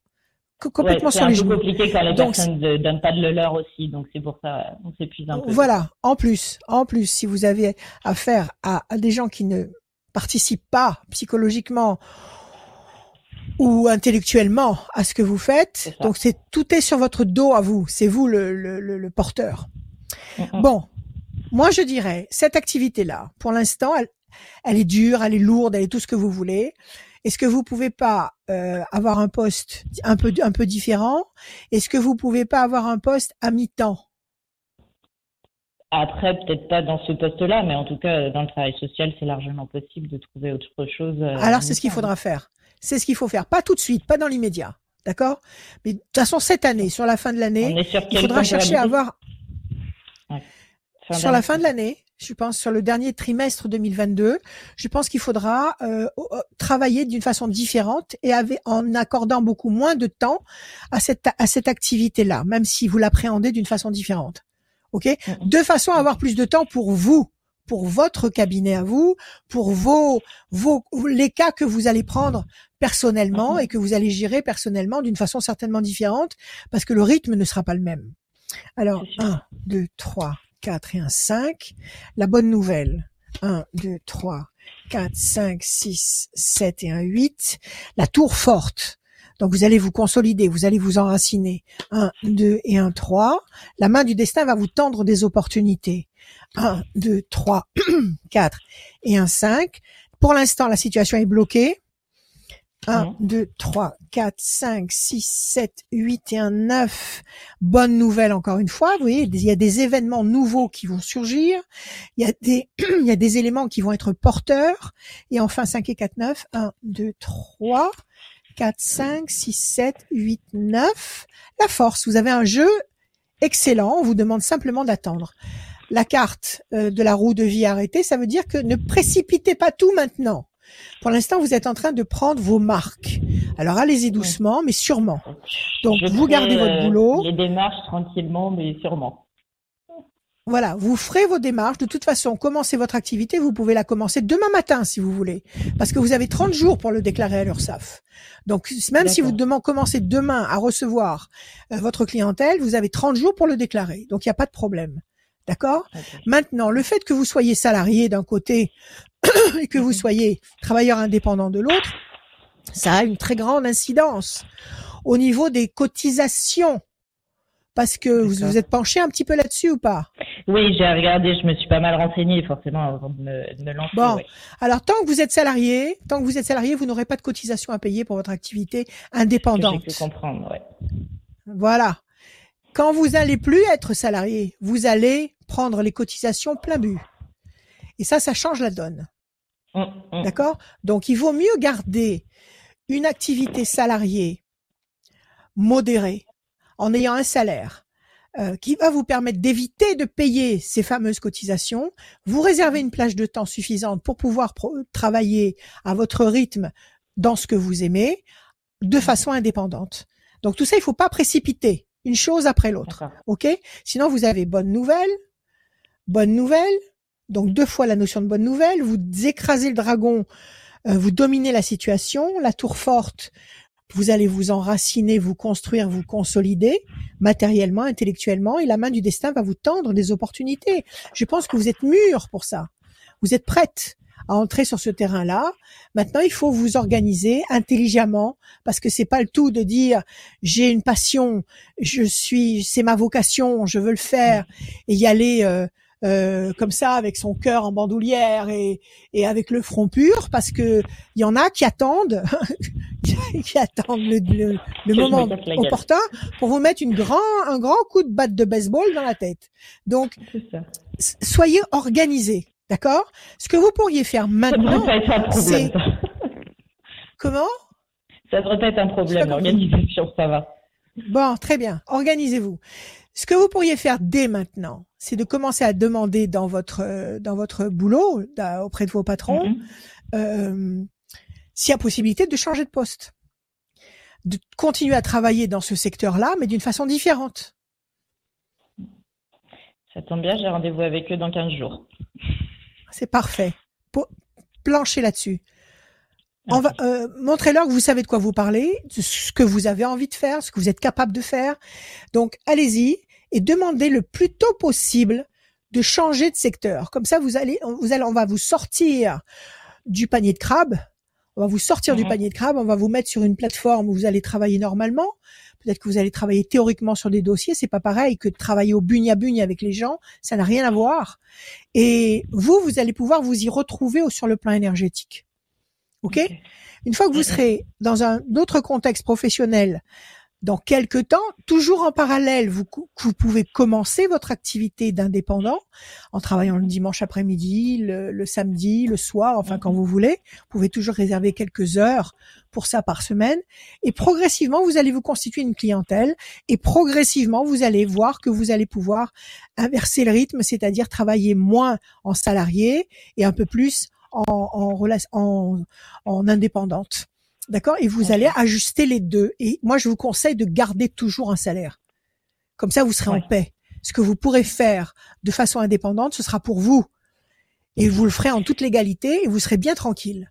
complètement sur les genoux. C'est compliqué quand les donc, personnes ne donnent pas de le leur aussi, donc c'est pour ça on s'épuise un peu. Voilà, en plus, en plus, si vous avez affaire à, à des gens qui ne participent pas psychologiquement ou intellectuellement à ce que vous faites. Donc c'est tout est sur votre dos à vous. C'est vous le, le, le, porteur. Bon, moi je dirais cette activité-là, pour l'instant, elle, elle, est dure, elle est lourde, elle est tout ce que vous voulez. Est-ce que vous pouvez pas euh, avoir un poste un peu un peu différent? Est-ce que vous pouvez pas avoir un poste à mi-temps? Après, peut-être pas dans ce poste-là, mais en tout cas, dans le travail social, c'est largement possible de trouver autre chose. Euh, Alors, c'est ce qu'il faudra faire. C'est ce qu'il faut faire. Pas tout de suite, pas dans l'immédiat. D'accord? Mais de toute façon, cette année, sur la fin de l'année, il faudra chercher à avoir... Sur la fin de l'année, je pense sur le dernier trimestre 2022, je pense qu'il faudra euh, travailler d'une façon différente et avec, en accordant beaucoup moins de temps à cette à cette activité-là, même si vous l'appréhendez d'une façon différente. Ok, de façon à avoir plus de temps pour vous, pour votre cabinet à vous, pour vos, vos, les cas que vous allez prendre personnellement mhm. et que vous allez gérer personnellement d'une façon certainement différente parce que le rythme ne sera pas le même. Alors, 1, 2, 3, 4 et un 5. La bonne nouvelle, 1, 2, 3, 4, 5, 6, 7 et un 8. La tour forte. Donc vous allez vous consolider, vous allez vous enraciner. 1, 2 et un 3. La main du destin va vous tendre des opportunités. 1, 2, 3, 4 et un 5. Pour l'instant, la situation est bloquée. 1, 2, 3, 4, 5, 6, 7, 8 et un 9. Bonne nouvelle encore une fois. Vous voyez, il y a des événements nouveaux qui vont surgir. Il y a des, [clears throat] il y a des éléments qui vont être porteurs. Et enfin, 5 et 4, 9. 1, 2, 3, 4, 5, 6, 7, 8, 9. La force. Vous avez un jeu excellent. On vous demande simplement d'attendre la carte euh, de la roue de vie arrêtée, ça veut dire que ne précipitez pas tout maintenant. Pour l'instant, vous êtes en train de prendre vos marques. Alors allez-y doucement, mais sûrement. Donc vous gardez votre euh, boulot. Les démarches tranquillement, mais sûrement. Voilà, vous ferez vos démarches. De toute façon, commencez votre activité, vous pouvez la commencer demain matin si vous voulez, parce que vous avez 30 jours pour le déclarer à l'URSSAF. Donc même si vous demandez commencez demain à recevoir euh, votre clientèle, vous avez 30 jours pour le déclarer. Donc il n'y a pas de problème. D'accord? Maintenant, le fait que vous soyez salarié d'un côté [coughs] et que vous mhm. soyez travailleur indépendant de l'autre, ça a une très grande incidence au niveau des cotisations parce que vous vous êtes penché un petit peu là-dessus ou pas? Oui, j'ai regardé, je me suis pas mal renseignée forcément avant de me, lancer. Bon, alors tant que vous êtes salarié, tant que vous êtes salarié, vous n'aurez pas de cotisation à payer pour votre activité indépendante. J'ai comprendre, ouais. Voilà. Quand vous allez plus être salarié, vous allez prendre les cotisations plein but. Et ça, ça change la donne. Hum, hum. D'accord? Donc, il vaut mieux garder une activité salariée modérée en ayant un salaire euh, qui va vous permettre d'éviter de payer ces fameuses cotisations, vous réservez une plage de temps suffisante pour pouvoir travailler à votre rythme dans ce que vous aimez de façon indépendante. Donc tout ça, il faut pas précipiter une chose après l'autre. OK? Sinon vous avez bonne nouvelle, bonne nouvelle, donc deux fois la notion de bonne nouvelle, vous écrasez le dragon, euh, vous dominez la situation, la tour forte, vous allez vous enraciner, vous construire, vous consolider matériellement, intellectuellement, et la main du destin va vous tendre des opportunités. Je pense que vous êtes mûr pour ça. Vous êtes prête à entrer sur ce terrain-là. Maintenant, il faut vous organiser intelligemment parce que c'est pas le tout de dire j'ai une passion, je suis, c'est ma vocation, je veux le faire et y aller euh, euh, comme ça avec son cœur en bandoulière et, et avec le front pur parce que il y en a qui attendent [laughs] qui attendent le, le, moment opportun pour vous mettre une grand, un grand coup de batte de baseball dans la tête. Donc, soyez organisés, d'accord? Ce que vous pourriez faire maintenant, c'est comment? Ça devrait être un problème. L'organisation, ça va. Bon, très bien. Organisez-vous. Ce que vous pourriez faire dès maintenant, c'est de commencer à demander dans votre dans votre boulot auprès de vos patrons mm-hmm. euh, s'il y a possibilité de changer de poste, de continuer à travailler dans ce secteur-là, mais d'une façon différente. Ça tombe bien, j'ai rendez-vous avec eux dans 15 jours. C'est parfait. Planchez là-dessus. Euh, montrez-leur que vous savez de quoi vous parlez, ce que vous avez envie de faire, ce que vous êtes capable de faire. Donc, allez-y et demandez le plus tôt possible de changer de secteur. Comme ça, vous allez, vous allez, on va vous sortir du panier de crabe. On va vous sortir du mhm. panier de crabe. On va vous mettre sur une plateforme où vous allez travailler normalement. Peut-être que vous allez travailler théoriquement sur des dossiers. C'est pas pareil que de travailler au bugne à bugne avec les gens. Ça n'a rien à voir. Et vous, vous allez pouvoir vous y retrouver sur le plan énergétique. Ok Une fois que vous serez dans un autre contexte professionnel dans quelques temps, toujours en parallèle, vous, vous pouvez commencer votre activité d'indépendant en travaillant le dimanche après-midi, le, samedi, le soir, enfin quand vous voulez. Vous pouvez toujours réserver quelques heures pour ça par semaine. Et progressivement, vous allez vous constituer une clientèle et progressivement, vous allez voir que vous allez pouvoir inverser le rythme, c'est-à-dire travailler moins en salarié et un peu plus en, en, en, en indépendante. D'accord? Et vous allez ajuster les deux. Et moi, je vous conseille de garder toujours un salaire. Comme ça, vous serez en paix. Ce que vous pourrez faire de façon indépendante, ce sera pour vous. Et vous le ferez en toute légalité et vous serez bien tranquille.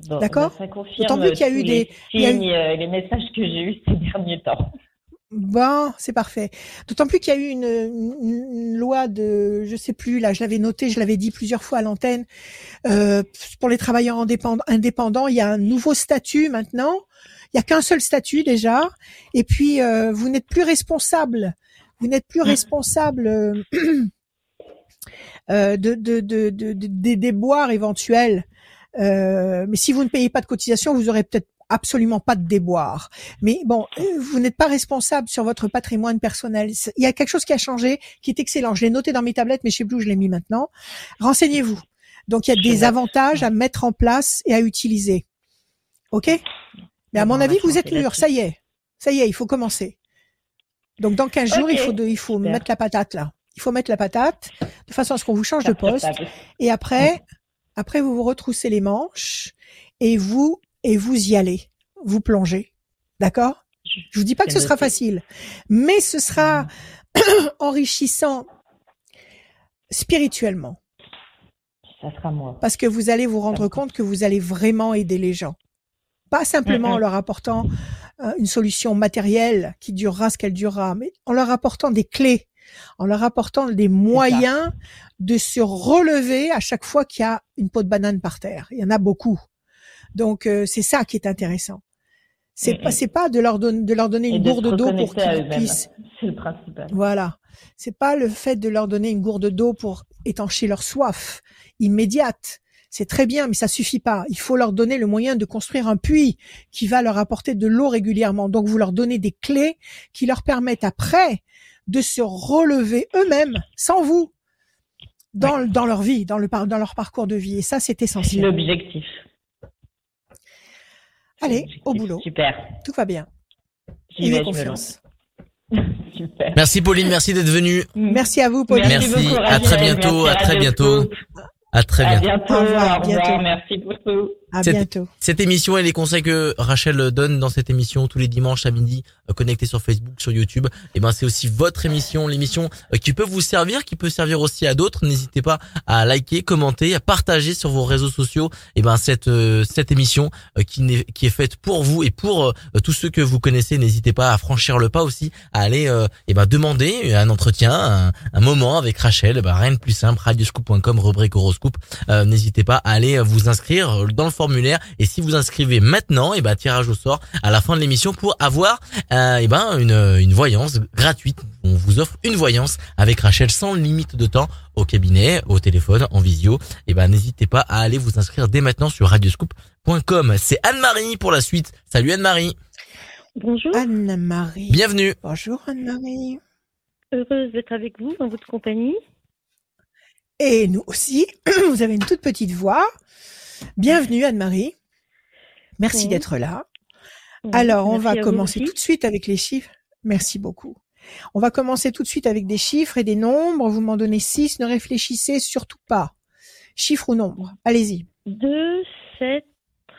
D'accord? bah, Ça confirme qu'il y a eu des signes, euh, les messages que j'ai eus ces derniers temps. Bon, c'est parfait. D'autant plus qu'il y a eu une, loi de, je sais plus, là, je l'avais noté, je l'avais dit plusieurs fois à l'antenne, euh, pour les travailleurs indépendants, il y a un nouveau statut maintenant. Il y a qu'un seul statut déjà, et puis euh, vous n'êtes plus responsable. Vous n'êtes plus mmh. responsable euh, de, de, de, des déboires éventuels. mais si vous ne payez pas de cotisation, vous aurez peut-être absolument pas de déboire. Mais bon, euh, vous n'êtes pas responsable sur votre patrimoine personnel. Il y a quelque chose qui a changé, qui est excellent. Je l'ai noté dans mes tablettes, mais je sais plus où je l'ai mis maintenant. Renseignez-vous. Donc il y a des avantages à mettre en place et à utiliser. Ok? Mais à mon avis, vous êtes mûr. Ça y est. Ça y est, il faut commencer. Donc dans 15 jours, il faut il faut mettre la patate là. Il faut mettre la patate de façon à ce qu'on vous change de poste. Et après, après vous vous retroussez les manches et vous et vous y allez, vous plongez. D'accord? Je vous dis pas que ce sera facile, mais ce sera [coughs] enrichissant spirituellement. Ça sera moi. Parce que vous allez vous rendre compte que vous allez vraiment aider les gens. Pas simplement en leur apportant euh, une solution matérielle qui durera ce qu'elle durera, mais en leur apportant des clés, en leur apportant des moyens de se relever à chaque fois qu'il y a une peau de banane par terre. Il y en a beaucoup. Donc euh, c'est ça qui est intéressant. C'est Mhm. pas c'est pas de leur donner de leur donner une gourde d'eau pour qu'ils puissent C'est le principal. voilà. C'est pas le fait de leur donner une gourde d'eau pour étancher leur soif immédiate. C'est très bien, mais ça suffit pas. Il faut leur donner le moyen de construire un puits qui va leur apporter de l'eau régulièrement. Donc vous leur donnez des clés qui leur permettent après de se relever eux-mêmes, sans vous, dans, dans leur vie, dans, le, dans leur parcours de vie. Et ça, c'est C'est essentiel. l'objectif. Allez, au boulot. Super. Tout va bien. Je me confiance. lance. [laughs] Super. Merci Pauline, merci d'être venue. Merci à vous, Pauline. Merci, beaucoup, à très bientôt, Merci, à très Radio bientôt. À très À bientôt. bientôt. Au revoir, Au revoir. bientôt. Merci beaucoup. À C'est- bientôt. Cette émission et les conseils que Rachel donne dans cette émission tous les dimanches à midi, euh, connectés sur Facebook, sur YouTube, et ben c'est aussi votre émission, l'émission euh, qui peut vous servir, qui peut servir aussi à d'autres. N'hésitez pas à liker, commenter, à partager sur vos réseaux sociaux. Et ben cette euh, cette émission qui n'est qui est faite pour vous et pour tous ceux que vous connaissez. N'hésitez pas à franchir le pas aussi, à aller et ben demander un entretien, un, un moment avec Rachel. Eh ben, rien de plus simple. Radioscoop.com, rubrique horoscope. Euh, N'hésitez pas à aller vous inscrire dans le formulaire. Et si vous inscrivez maintenant, et ben tirage au sort à la fin de l'émission pour avoir euh, et ben une, une voyance gratuite. On vous offre une voyance avec Rachel sans limite de temps au cabinet, au téléphone, en visio. Et ben n'hésitez pas à aller vous inscrire dès maintenant sur radioscoop.com. C'est Anne-Marie pour la suite. Salut Anne-Marie. Bonjour, Anne-Marie. Bienvenue. Bonjour Anne-Marie. heureuse d'être avec vous en votre compagnie. Et nous aussi, [clears throat] vous avez une toute petite voix. Bienvenue Anne-Marie. Merci Oui. d'être là. Oui, Alors, on va commencer tout de suite avec les chiffres. Merci beaucoup. On va commencer tout de suite avec des chiffres et des nombres. Vous m'en donnez six. Ne réfléchissez surtout pas. Chiffre ou nombre? Allez-y. 2, 7,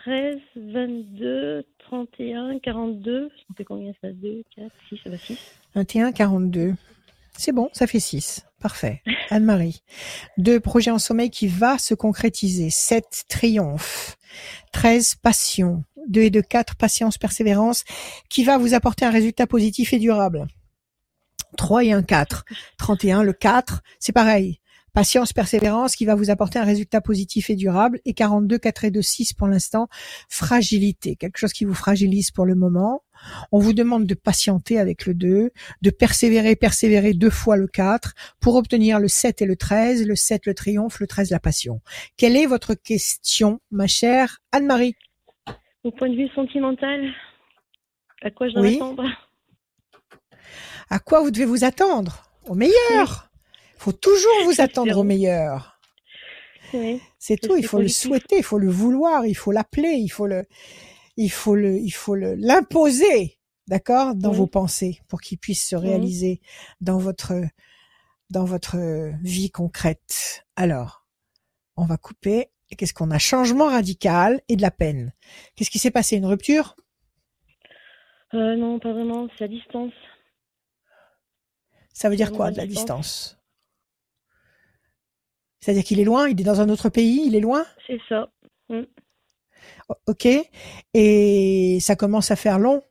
13, 22, 31, 42. Ça fait combien ça? 2, 4, 6, ça va 6. 21, 42. C'est bon, ça fait 6. Parfait. Anne-Marie. Deux projets en sommeil qui va se concrétiser. 7, triomphe. 13, passion. 2 et 2, 4, patience, persévérance, qui va vous apporter un résultat positif et durable. 3 et 1, 4. 31, le 4, c'est pareil. Patience, persévérance, qui va vous apporter un résultat positif et durable. Et 42, 4 et 2, 6 pour l'instant. Fragilité. Quelque chose qui vous fragilise pour le moment. On vous demande de patienter avec le 2, de persévérer, persévérer deux fois le 4 pour obtenir le 7 et le 13, le 7 le triomphe, le 13 la passion. Quelle est votre question, ma chère Anne-Marie? Au point de vue sentimental, à quoi je dois Oui. m'attendre À quoi vous devez vous attendre? Au meilleur faut toujours vous attendre au meilleur. Oui. C'est tout, il faut le souhaiter, il faut le vouloir, il faut l'appeler, il faut le il faut le il faut le l'imposer, d'accord, dans Oui. vos pensées pour qu'il puisse se réaliser dans votre dans votre vie concrète. Alors, on va couper. Qu'est-ce qu'on a? Changement radical et de la peine. Qu'est-ce qui s'est passé? Une rupture? Euh, non, pas vraiment, c'est à distance. Ça veut dire quoi de la distance? C'est-à-dire qu'il est loin, il est dans un autre pays, il est loin? C'est ça. O- Ok. Et ça commence à faire long?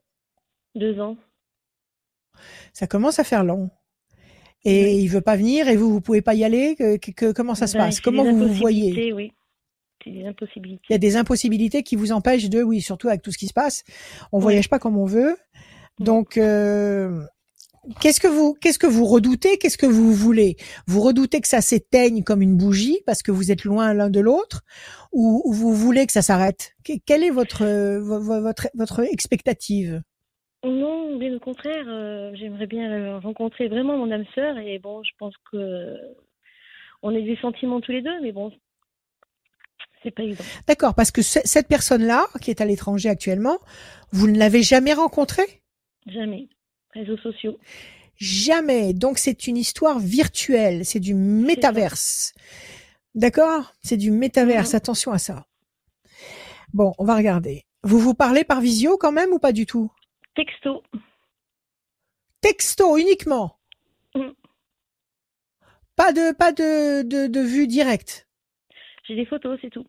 Deux ans. Ça commence à faire long. Et il veut pas venir et vous, vous pouvez pas y aller? Que, que- que- comment ça se Ben, passe? Comment vous vous voyez? Oui. Des impossibilités. Il y a des impossibilités qui vous empêchent de, oui, surtout avec tout ce qui se passe. On Ouais. voyage pas comme on veut. Donc, euh, qu'est-ce que vous, qu'est-ce que vous redoutez? Qu'est-ce que vous voulez? Vous redoutez que ça s'éteigne comme une bougie parce que vous êtes loin l'un de l'autre, ou, ou vous voulez que ça s'arrête? Que- Quelle est votre, vo- vo- votre, votre expectative? Non, bien au contraire, euh, j'aimerais bien euh, rencontrer vraiment mon âme sœur et bon, je pense que on a des sentiments tous les deux, mais bon, c'est pas évident. D'accord, parce que ce- cette personne-là, qui est à l'étranger actuellement, vous ne l'avez jamais rencontrée? Jamais. Réseaux sociaux. Jamais. Donc c'est une histoire virtuelle, c'est du métaverse. D'accord? C'est du métaverse, Mhm. attention à ça. Bon, on va regarder. Vous vous parlez par visio quand même ou pas du tout? Texto. Texto uniquement? Mhm. Pas de, pas de, de, de vue directe? J'ai des photos, c'est tout.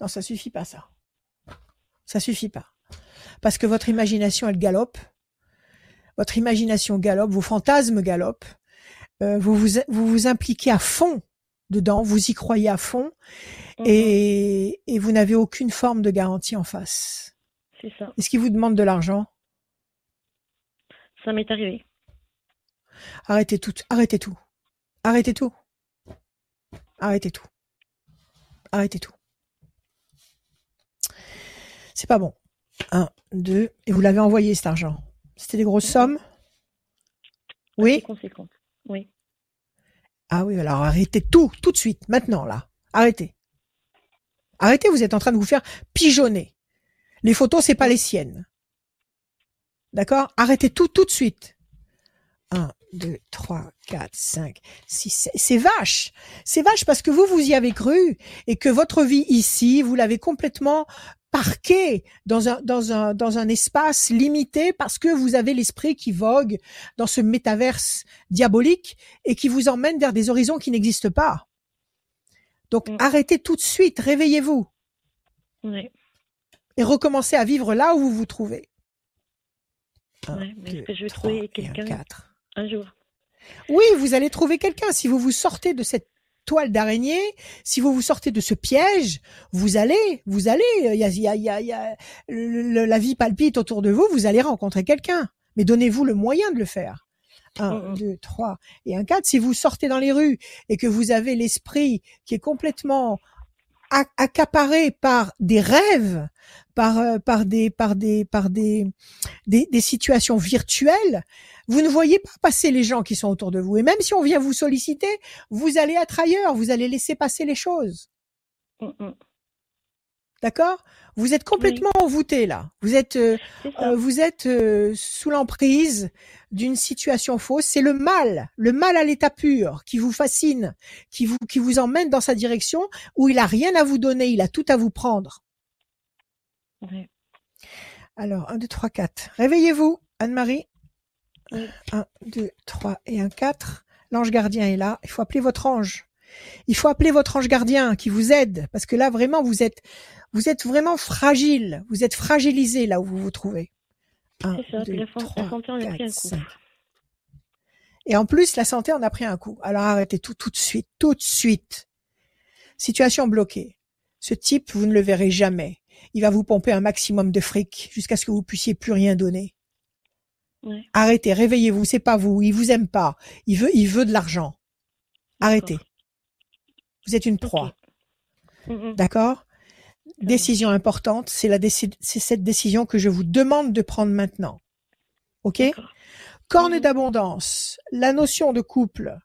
Non, ça suffit pas, ça. Ça suffit pas. Parce que votre imagination, elle galope. Votre imagination galope, vos fantasmes galopent. Euh, vous, vous vous vous impliquez à fond dedans, vous y croyez à fond, Mhm. et, et vous n'avez aucune forme de garantie en face. C'est ça. Est-ce qu'il vous demande de l'argent? Ça m'est arrivé. Arrêtez tout, arrêtez tout, arrêtez tout, arrêtez tout, arrêtez tout. C'est pas bon. Un, deux, et vous l'avez envoyé cet argent. C'était des grosses sommes? Oui C'est conséquent. Oui. Ah oui, alors arrêtez tout, tout de suite, maintenant là. Arrêtez. Arrêtez, vous êtes en train de vous faire pigeonner. Les photos, c'est pas les siennes. D'accord? Arrêtez tout, tout de suite. Un, deux, trois, quatre, cinq, six, sept. C'est vache. C'est vache parce que vous, vous y avez cru et que votre vie ici, vous l'avez complètement parquée dans un, dans un, dans un espace limité parce que vous avez l'esprit qui vogue dans ce métaverse diabolique et qui vous emmène vers des horizons qui n'existent pas. Donc Mm. arrêtez tout de suite, réveillez-vous Ouais. et recommencez à vivre là où vous vous trouvez. Un, Ouais, mais est-ce deux, que je vais trouver quelqu'un. Un jour Oui, vous allez trouver quelqu'un. Si vous vous sortez de cette toile d'araignée, si vous vous sortez de ce piège, vous allez, vous allez, il y a, il y a, il y a, le- la vie palpite autour de vous, vous allez rencontrer quelqu'un. Mais donnez-vous le moyen de le faire. Un, Mm, mm. deux, trois et un quatre. Si vous sortez dans les rues et que vous avez l'esprit qui est complètement accaparé par des rêves, par euh, par des par des par des des, des situations virtuelles, vous ne voyez pas passer les gens qui sont autour de vous. Et même si on vient vous solliciter, vous allez être ailleurs, vous allez laisser passer les choses. Mm, mm. D'accord? Vous êtes complètement envoûté là. Vous êtes euh, euh, vous êtes euh, sous l'emprise d'une situation fausse. C'est le mal, le mal à l'état pur qui vous fascine, qui vous qui vous emmène dans sa direction où il a rien à vous donner, il a tout à vous prendre. Alors, 1, 2, 3, 4. Réveillez-vous, Anne-Marie. Oui. 1, 2, 3 et un 4. L'ange gardien est là. Il faut appeler votre ange. Il faut appeler votre ange gardien qui vous aide. Parce que là, vraiment, vous êtes, vous êtes vraiment fragile. Vous êtes fragilisé là où vous vous trouvez. 1, C'est ça. Puis 2, la, fan- 3, la santé en a pris 4, un coup. 5. Et en plus, la santé en a pris un coup. Alors arrêtez tout, tout de suite, tout de suite. Situation bloquée. Ce type, vous ne le verrez jamais. Il va vous pomper un maximum de fric jusqu'à ce que vous puissiez plus rien donner. Ouais. Arrêtez, réveillez-vous, c'est pas vous, il vous aime pas. Il veut, il veut de l'argent. Arrêtez. Vous êtes une proie. Mm, mm. D'accord? Décision importante, c'est la déci- c'est cette décision que je vous demande de prendre maintenant. OK? Corne d'abondance, la notion de couple,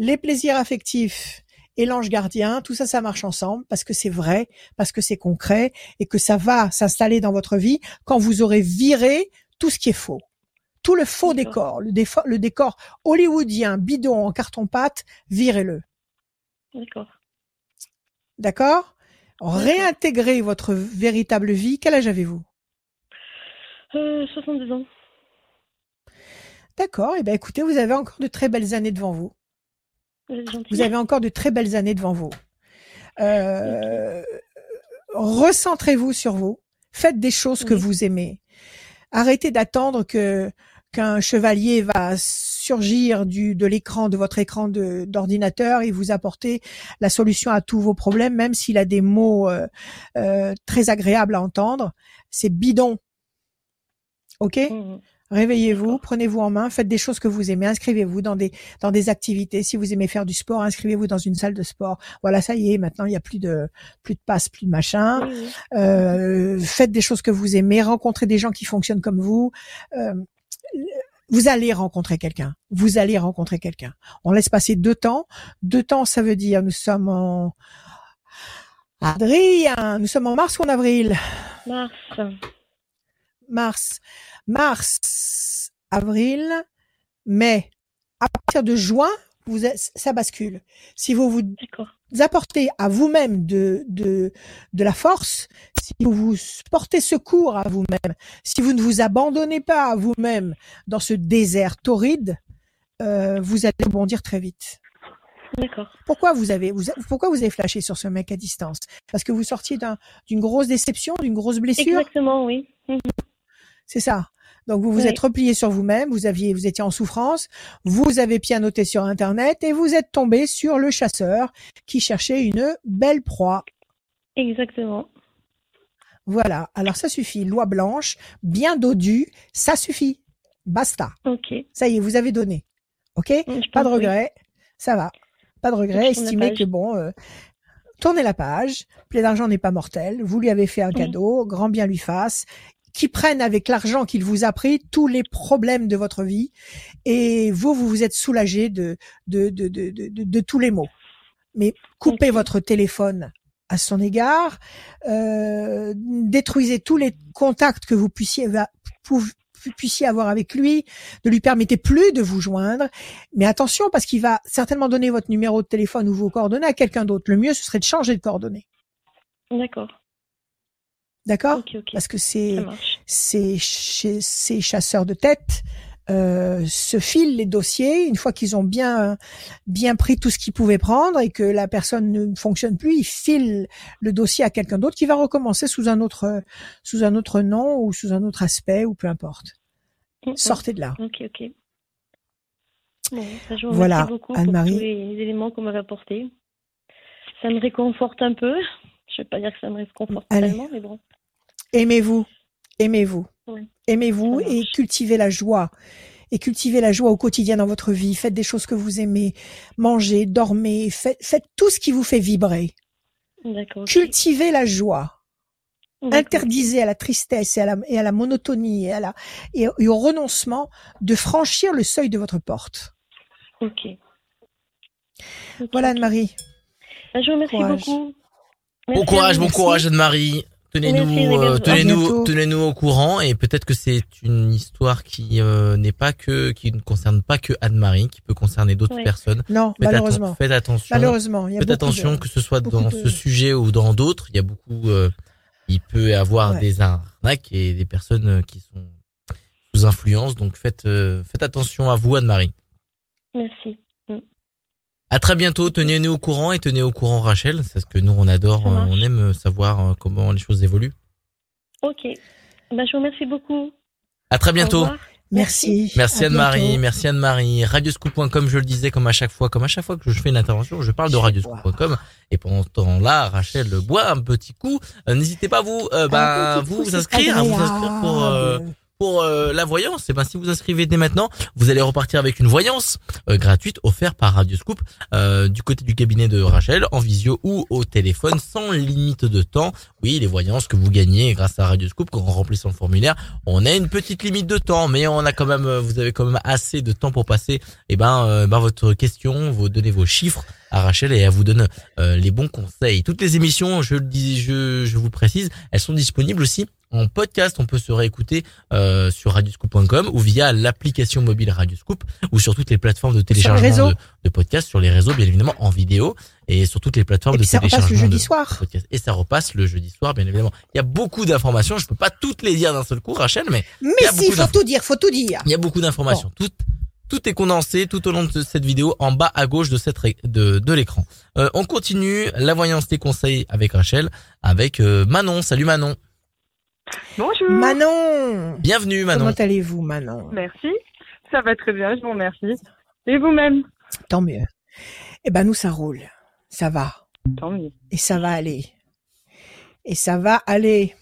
les plaisirs affectifs et l'ange gardien, tout ça, ça marche ensemble parce que c'est vrai, parce que c'est concret et que ça va s'installer dans votre vie quand vous aurez viré tout ce qui est faux. Tout le faux décor, le, défo- le décor hollywoodien, bidon en carton-pâte, virez-le. D'accord. D'accord? Réintégrez votre véritable vie. Quel âge avez-vous? Euh, 62 ans. D'accord. Eh bien, écoutez, vous avez encore de très belles années devant vous. Vous avez encore de très belles années devant vous. Euh, recentrez-vous sur vous. Faites des choses que vous aimez. Arrêtez d'attendre que qu'un chevalier va surgir du de l'écran de votre écran d'ordinateur et vous apporter la solution à tous vos problèmes, même s'il a des mots euh, euh, très agréables à entendre. C'est bidon. Ok? Mm, mm. Réveillez-vous, prenez-vous en main, faites des choses que vous aimez, inscrivez-vous dans des dans des activités. Si vous aimez faire du sport, inscrivez-vous dans une salle de sport. Voilà, ça y est, maintenant il y a plus de plus de passe, plus de machin. Euh, faites des choses que vous aimez, rencontrez des gens qui fonctionnent comme vous. Euh, vous allez rencontrer quelqu'un. Vous allez rencontrer quelqu'un. On laisse passer deux temps. Deux temps, ça veut dire nous sommes en Adrien, nous sommes en mars ou en avril? Mars. mars, mars, avril, mai. À partir de juin, vous êtes- ça bascule. Si vous vous Apportez à vous-même de, de, de la force, si vous vous portez secours à vous-même, si vous ne vous abandonnez pas à vous-même dans ce désert torride, euh, vous allez rebondir très vite. D'accord. Pourquoi vous avez vous, pourquoi vous avez flashé sur ce mec à distance? Parce que vous sortiez d'un- d'une grosse déception, d'une grosse blessure? Exactement, oui. C'est ça. Donc vous vous Oui. êtes replié sur vous-même, vous aviez, vous étiez en souffrance, vous avez pianoté sur Internet et vous êtes tombé sur le chasseur qui cherchait une belle proie. Exactement. Voilà. Alors ça suffit. Loi blanche, bien dodue, ça suffit. Basta. Ok. Ça y est, vous avez donné. Ok? Je Pas de oui. regret. Ça va. Pas de regret. Estimez que bon, euh, tournez la page. Plaie d'argent n'est pas mortel. Vous lui avez fait un cadeau. Grand bien lui fasse. Qui prenne avec l'argent qu'il vous a pris tous les problèmes de votre vie. Et vous, vous vous êtes soulagé de, de, de, de, de, tous les maux. Mais coupez votre téléphone à son égard. Euh, détruisez tous les contacts que vous puissiez, pou- puissiez avoir avec lui. Ne lui permettez plus de vous joindre. Mais attention, parce qu'il va certainement donner votre numéro de téléphone ou vos coordonnées à quelqu'un d'autre. Le mieux, ce serait de changer de coordonnées. D'accord. D'accord. Parce que ces, ch- ces chasseurs de tête euh, se filent les dossiers une fois qu'ils ont bien bien pris tout ce qu'ils pouvaient prendre et que la personne ne fonctionne plus, ils filent le dossier à quelqu'un d'autre qui va recommencer sous un autre sous un autre nom ou sous un autre aspect ou peu importe. Mhm. Sortez de là. Ok, ok. Bon, ça, je vous Voilà, pour Anne-Marie. tous les éléments qu'on m'avait apportés. Ça me réconforte un peu. Je vais pas dire que ça me réconforte Allez. tellement, mais bon. Aimez-vous, aimez-vous, Oui. aimez-vous et cultivez la joie. Et cultivez la joie au quotidien dans votre vie. Faites des choses que vous aimez, mangez, dormez, faites, faites tout ce qui vous fait vibrer. Cultivez la joie. Interdisez à la tristesse et à la, et à la monotonie et, à la, et, et au renoncement de franchir le seuil de votre porte. Ok. Voilà. Anne-Marie. Bah, Je vous remercie Courage. beaucoup. Bon Merci courage, bon courage Anne-Marie. Tenez-nous, euh, tenez-nous, tenez-nous au courant et peut-être que c'est une histoire qui euh, n'est pas que, qui ne concerne pas que Anne-Marie, qui peut concerner d'autres personnes. Non, Faites, atten- malheureusement. faites attention. Malheureusement, il y a Faites attention de- que ce soit dans de- ce sujet ou dans d'autres. Il y a beaucoup, euh, il peut y avoir Ouais. des arnaques et des personnes euh, qui sont sous influence. Donc faites, euh, faites attention à vous, Anne-Marie. Merci. À très bientôt. Tenez-nous au courant et tenez au courant Rachel. C'est ce que nous on adore. On aime euh, savoir euh, comment les choses évoluent. Ok. Bah, je vous remercie beaucoup. À très bientôt. Merci. Merci Anne-Marie, merci Anne-Marie. Radioscoop.com, je le disais comme à chaque fois, comme à chaque fois que je fais une intervention, je parle de radioscoop.com et pendant ce temps-là, Rachel boit un petit coup. Euh, N'hésitez pas vous, euh, bah, vous coup, vous inscrire, à vous inscrire pour euh. Pour euh, la voyance. Et ben si vous inscrivez dès maintenant, vous allez repartir avec une voyance euh, gratuite offerte par Radioscoop euh, du côté du cabinet de Rachel en visio ou au téléphone sans limite de temps. Oui, les voyances que vous gagnez grâce à Radioscoop quand on remplissant le formulaire, on a une petite limite de temps, mais on a quand même, vous avez quand même assez de temps pour passer. Et ben, euh, ben votre question, vous donnez vos chiffres à Rachel et elle vous donne les bons conseils. Toutes les émissions, je le je vous précise, elles sont disponibles aussi en podcast. On peut se réécouter euh, sur radioscoop.com ou via l'application mobile Radioscoop ou sur toutes les plateformes de téléchargement de, de podcasts, sur les réseaux bien évidemment en vidéo et sur toutes les plateformes Et de puis ça repasse téléchargement le jeudi soir. podcasts. Et ça repasse le jeudi soir bien évidemment. Il y a beaucoup d'informations, je peux pas toutes les dire d'un seul coup Rachel, mais Mais Il y a si, faut tout dire, faut tout dire. il y a beaucoup d'informations. Tout, tout est condensé tout au long de cette vidéo en bas à gauche de cette de, de l'écran. Euh, on continue la voyance des conseils avec Rachel, avec euh, Manon. Salut Manon. Bonjour. Manon, Bienvenue Manon. comment allez-vous, Manon? Merci. Ça va très bien, je vous remercie. Et vous-même? Tant mieux. Eh ben nous, ça roule, ça va, Tant mieux. et ça va aller, et ça va aller.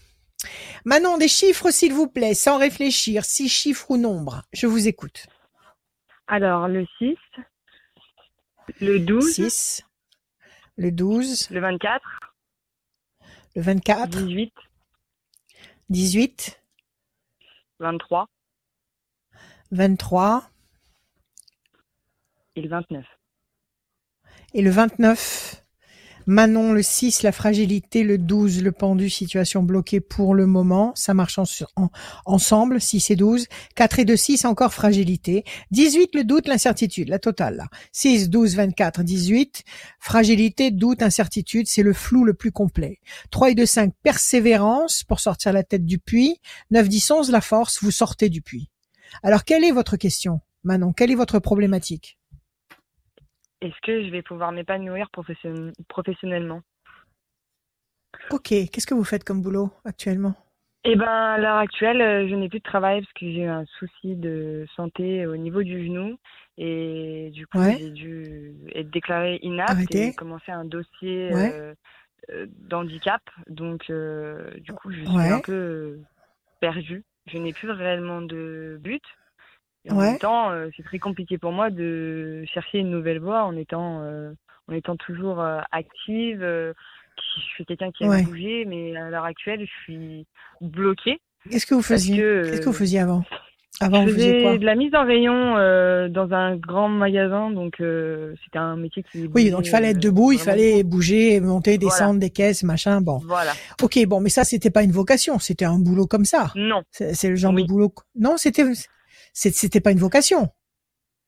Manon, des chiffres, s'il vous plaît, sans réfléchir, six chiffres ou nombres. Je vous écoute. Alors, le 6, le 12, 6, le 12, le 24, le 24, 18, 18, 23 23 et le 29. et le 29. Manon, le 6, la fragilité, le 12, le pendu, situation bloquée pour le moment. Ça marche en, en- ensemble, 6 et 12. 4 et 2, 6, encore fragilité. 18, le doute, l'incertitude, la totale. Là. 6, 12, 24, 18. Fragilité, doute, incertitude, c'est le flou le plus complet. 3 et 2, 5, persévérance pour sortir la tête du puits. 9, 10, 11, la force, vous sortez du puits. Alors, quelle est votre question Manon, quelle est votre problématique? Est-ce que je vais pouvoir m'épanouir profession- professionnellement? Ok, qu'est-ce que vous faites comme boulot actuellement? Eh ben, à l'heure actuelle, euh, je n'ai plus de travail parce que j'ai eu un souci de santé au niveau du genou et du coup, Ouais. j'ai dû être déclarée inapte Arrêtez. et commencer un dossier Ouais. euh, euh, d'handicap. Donc, euh, du coup, je suis Ouais. un peu perdue. Je n'ai plus réellement de but. Et en Ouais. même temps, euh, c'est très compliqué pour moi de chercher une nouvelle voie en étant, euh, en étant toujours euh, active. je suis quelqu'un qui aime Ouais. bouger, mais à l'heure actuelle, je suis bloquée. Qu'est-ce que vous faisiez? que, Qu'est-ce que vous faisiez avant? Avant, je quoi faisais de la mise en rayon euh, dans un grand magasin, donc euh, c'était un métier qui. Oui, donc il fallait être debout, il fallait bouger, monter, Voilà. descendre des caisses, machin. Bon, Voilà. ok, bon, mais ça c'était pas une vocation, c'était un boulot comme ça. Non, C'est le genre Oui. de boulot. Non, c'était c'était pas une vocation.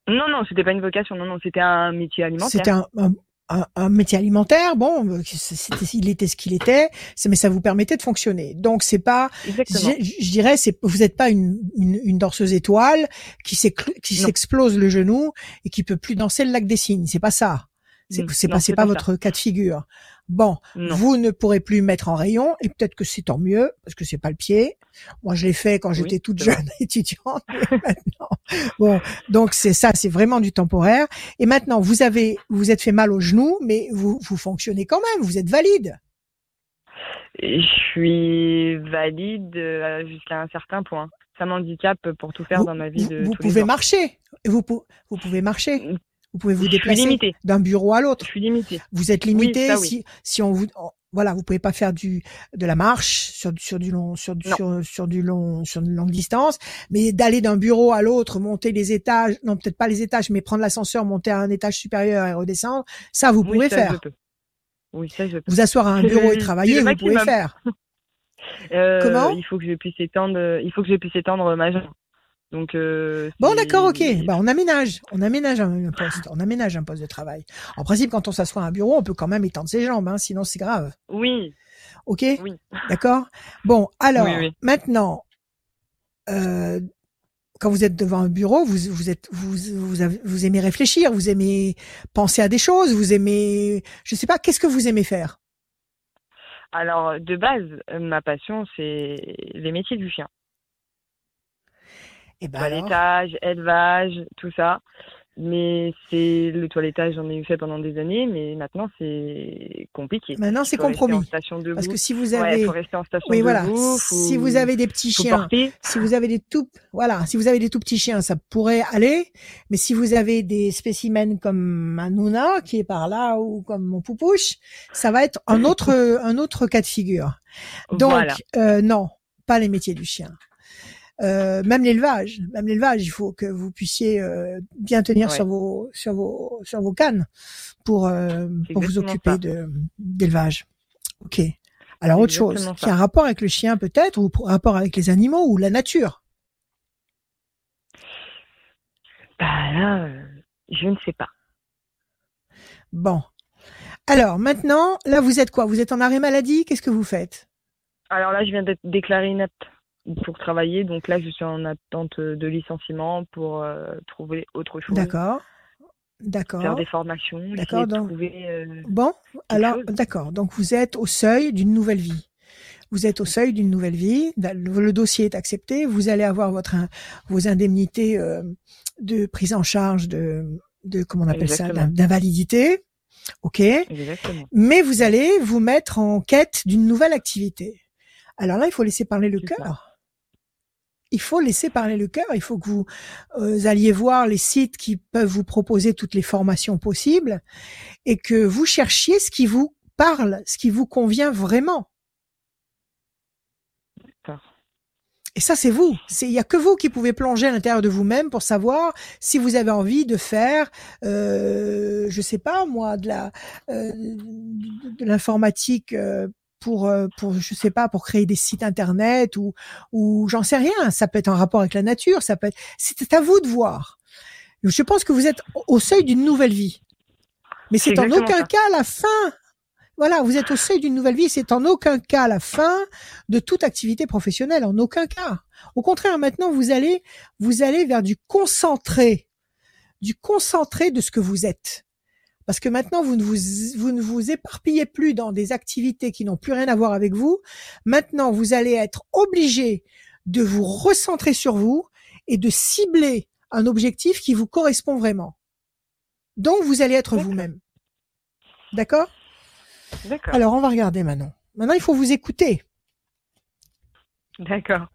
non, non, c'était pas une vocation. Non, non, c'était un métier alimentaire. C'était un, un, un- un métier alimentaire. Bon, il était ce qu'il était, mais ça vous permettait de fonctionner. Donc c'est pas, je, je dirais, c'est vous n'êtes pas une, une, une danseuse étoile qui s'explose le genou et qui peut plus danser le lac des cygnes. C'est pas ça. C'est Mm. c'est pas pas pas votre cas de figure. Bon, Non. vous ne pourrez plus mettre en rayon et peut-être que c'est tant mieux parce que c'est pas le pied. Moi, je l'ai fait quand Oui, j'étais toute jeune [laughs] étudiante. maintenant, bon, donc c'est ça, c'est vraiment du temporaire. Et maintenant, vous avez, vous êtes fait mal au genou, mais vous vous fonctionnez quand même. Vous êtes valide. Je suis valide euh, jusqu'à un certain point. Ça m'handicape pour tout faire vous, dans ma vie vous- de vous tous les pouvez jours. marcher. Vous, vous pouvez marcher. Vous pouvez vous déplacer d'un bureau à l'autre. Je suis limitée. Vous êtes limité oui. si si on vous on- voilà, vous pouvez pas faire du de la marche sur sur du long sur sur, sur du long sur une longue distance, mais d'aller d'un bureau à l'autre, monter les étages, non peut-être pas les étages, mais prendre l'ascenseur, monter à un étage supérieur et redescendre, ça vous Oui, pouvez ça, faire. je peux. Oui, ça, je peux. Vous asseoir à un bureau et travailler, vous pouvez faire. [laughs] Euh, Comment? Il faut que je puisse étendre, il faut que je puisse étendre ma jambe. Donc, euh, Bon, d'accord, ok. Bah, on aménage, on aménage un, poste, on aménage un poste de travail. En principe, quand on s'assoit à un bureau, on peut quand même étendre ses jambes, hein, sinon c'est grave. Oui, Ok? Oui. D'accord? Bon, alors, Oui, oui. maintenant, euh, quand vous êtes devant un bureau, vous, vous êtes, vous, vous, avez- vous aimez réfléchir, vous aimez penser à des choses, vous aimez, je sais pas, qu'est-ce que vous aimez faire? Alors, de base, ma passion, c'est les métiers du chien. Eh ben Toilettage, élevage, tout ça. Mais c'est le toilettage, j'en ai eu fait pendant des années, mais maintenant c'est compliqué. maintenant c'est Faut compromis. Parce que si vous Ouais, avez, faut rester en station oui voilà, debout. si faut- vous avez des petits faut chiens, porter. si vous avez des tout, voilà, si vous avez des tout petits chiens, ça pourrait aller. Mais si vous avez des spécimens comme Hanouna qui est par là ou comme mon poupouche, ça va être un autre, [laughs] un autre cas de figure. Donc, Voilà. euh, non, pas les métiers du chien. Euh, même l'élevage, même l'élevage, il faut que vous puissiez euh, bien tenir Ouais. sur vos sur vos sur vos cannes pour euh, pour vous occuper ça. de d'élevage. Ok. Alors autre chose, exactement qui a un ça. rapport avec le chien peut-être ou pour- rapport avec les animaux ou la nature? Bah là, euh, je ne sais pas. Bon. Alors maintenant, là vous êtes quoi? Vous êtes en arrêt maladie? Qu'est-ce que vous faites? Alors là, je viens d'être déclarée inapte pour travailler, donc là, je suis en attente de licenciement pour euh, trouver autre chose. D'accord. Faire D'accord. des formations, D'accord, de donc- trouver. euh, Bon, alors d'accord. Donc vous êtes au seuil d'une nouvelle vie. Vous êtes au seuil d'une nouvelle vie. Le dossier est accepté. Vous allez avoir votre vos indemnités euh, de prise en charge de de comment on appelle ça Exactement. d'invalidité. Ok. Exactement. Mais vous allez vous mettre en quête d'une nouvelle activité. Alors là, il faut laisser parler le cœur. Il faut laisser parler le cœur. Il faut que vous euh, alliez voir les sites qui peuvent vous proposer toutes les formations possibles et que vous cherchiez ce qui vous parle, ce qui vous convient vraiment. Et ça, c'est vous. C'est il y a que vous qui pouvez plonger à l'intérieur de vous-même pour savoir si vous avez envie de faire, euh, je sais pas moi, de la euh, de l'informatique euh, pour euh, pour je sais pas pour créer des sites internet ou ou j'en sais rien. Ça peut être en rapport avec la nature. Ça peut être. C'est à vous de voir. Je pense que vous êtes au seuil d'une nouvelle vie. Mais C'est en aucun ça. cas la fin. Voilà, vous êtes au seuil d'une nouvelle vie. C'est en aucun cas la fin de toute activité professionnelle. En aucun cas. Au contraire, maintenant, vous allez, vous allez vers du concentré du concentré de ce que vous êtes. Parce que maintenant, vous ne vous, vous ne vous éparpillez plus dans des activités qui n'ont plus rien à voir avec vous. Maintenant, vous allez être obligé de vous recentrer sur vous et de cibler un objectif qui vous correspond vraiment. Donc, vous allez être vous-même. D'accord? D'accord. Alors, on va regarder maintenant. Maintenant, il faut vous écouter. D'accord.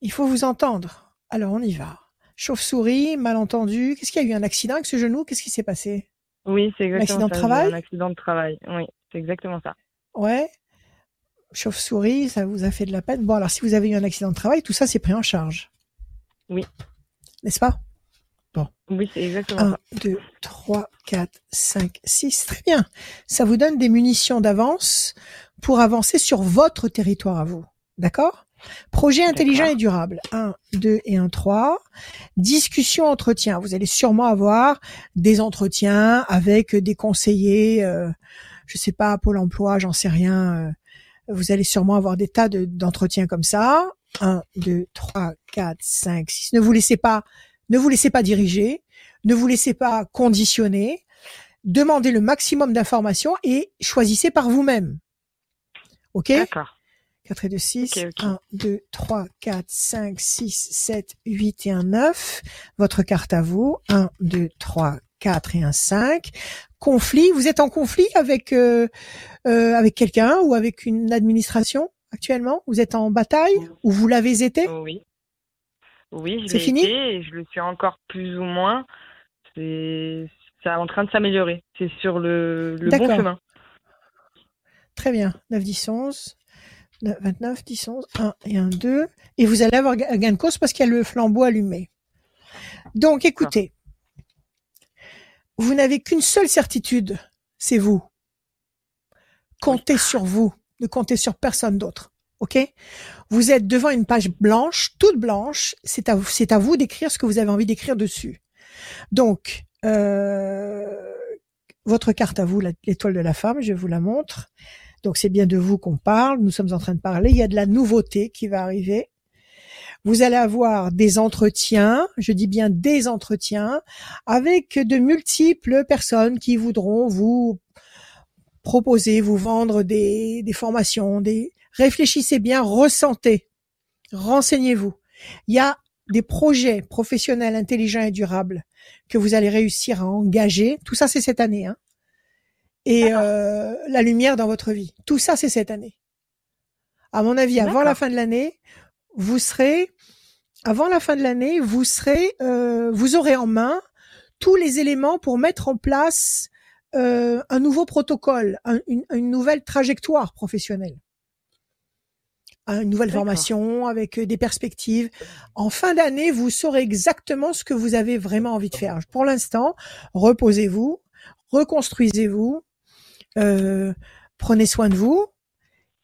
Il faut vous entendre. Alors, on y va. Chauve-souris, malentendu. Qu'est-ce qu'il y a eu? Un accident avec ce genou? Qu'est-ce qui s'est passé? Oui, c'est exactement accident ça. travail Un accident de travail. Oui, c'est exactement ça. Ouais. Chauve-souris, ça vous a fait de la peine? Bon, alors, si vous avez eu un accident de travail, tout ça, c'est pris en charge. Oui. N'est-ce pas? Oui, c'est exactement 1, ça. 2, 3, 4, 5, 6. Très bien. Ça vous donne des munitions d'avance pour avancer sur votre territoire à vous. D'accord? Projet intelligent et durable. 1, 2 et 1, 3. Discussion, entretien. Vous allez sûrement avoir des entretiens avec des conseillers, euh, je sais pas, Pôle emploi, j'en sais rien. euh, vous allez sûrement avoir des tas de- d'entretiens comme ça. 1, 2, 3, 4, 5, 6. Ne vous laissez pas, ne vous laissez pas diriger. Ne vous laissez pas conditionner. Demandez le maximum d'informations et choisissez par vous-même. OK? D'accord. 4 et 2, 6. Ok, ok. 1, 2, 3, 4, 5, 6, 7, 8 et un 9. Votre carte à vous. 1, 2, 3, 4 et un 5. Conflit. Vous êtes en conflit avec, euh, euh, avec quelqu'un ou avec une administration actuellement? Vous êtes en bataille ou vous l'avez été? Oui. Oui, je C'est l'ai fini? été et je le suis encore plus ou moins. C'est en train de s'améliorer. C'est sur le, le bon chemin. Très bien. 9, 10, 11. 9, 29, 10, 11. 1 et 1, 2. Et vous allez avoir ga- gain de cause parce qu'il y a le flambeau allumé. Donc, écoutez. Vous n'avez qu'une seule certitude. C'est vous. Comptez sur vous. Ne comptez sur personne d'autre. OK? Vous êtes devant une page blanche, toute blanche. C'est à vous, c'est à vous d'écrire ce que vous avez envie d'écrire dessus. Donc, euh, votre carte à vous, l'étoile de la femme, je vous la montre. Donc c'est bien de vous qu'on parle. Nous sommes en train de parler. Il y a de la nouveauté qui va arriver. Vous allez avoir des entretiens, je dis bien des entretiens, avec de multiples personnes qui voudront vous proposer, vous vendre des, formations, des réfléchissez bien, ressentez, renseignez-vous. Il y a des projets professionnels intelligents et durables que vous allez réussir à engager. Tout ça, c'est cette année. Hein et euh, la lumière dans votre vie. Tout ça, c'est cette année. À mon avis, avant la fin de l'année, vous serez, avant la fin de l'année, vous serez, euh, vous aurez en main tous les éléments pour mettre en place euh, un nouveau protocole, un- une, une nouvelle trajectoire professionnelle, une nouvelle formation avec euh, des perspectives. En fin d'année, vous saurez exactement ce que vous avez vraiment envie de faire. Pour l'instant, reposez-vous, reconstruisez-vous, euh, prenez soin de vous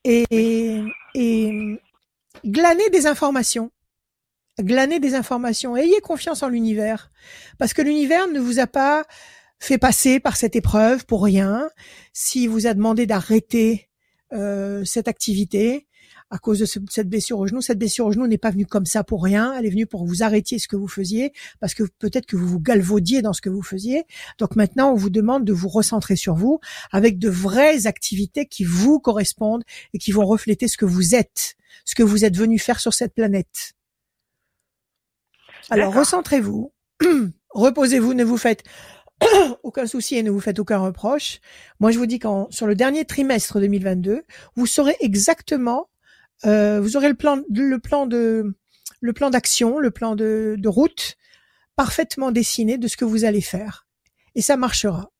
et, et glanez des informations. Glanez des informations. Ayez confiance en l'univers. Parce que l'univers ne vous a pas fait passer par cette épreuve pour rien. S'il vous a demandé d'arrêter euh, cette activité à cause de ce- cette blessure au genou, cette blessure au genou n'est pas venue comme ça pour rien. Elle est venue pour que vous arrêtiez ce que vous faisiez parce que peut-être que vous vous galvaudiez dans ce que vous faisiez. Donc maintenant, on vous demande de vous recentrer sur vous avec de vraies activités qui vous correspondent et qui vont refléter ce que vous êtes, ce que vous êtes venu faire sur cette planète. Alors recentrez-vous, [clears throat] reposez-vous, ne vous faites [clears throat] aucun souci et ne vous faites aucun reproche. Moi, je vous dis qu'en sur le dernier trimestre 2022, vous saurez exactement, vous aurez le plan, le plan de, le plan d'action, le plan de, de route parfaitement dessiné de ce que vous allez faire, et ça marchera.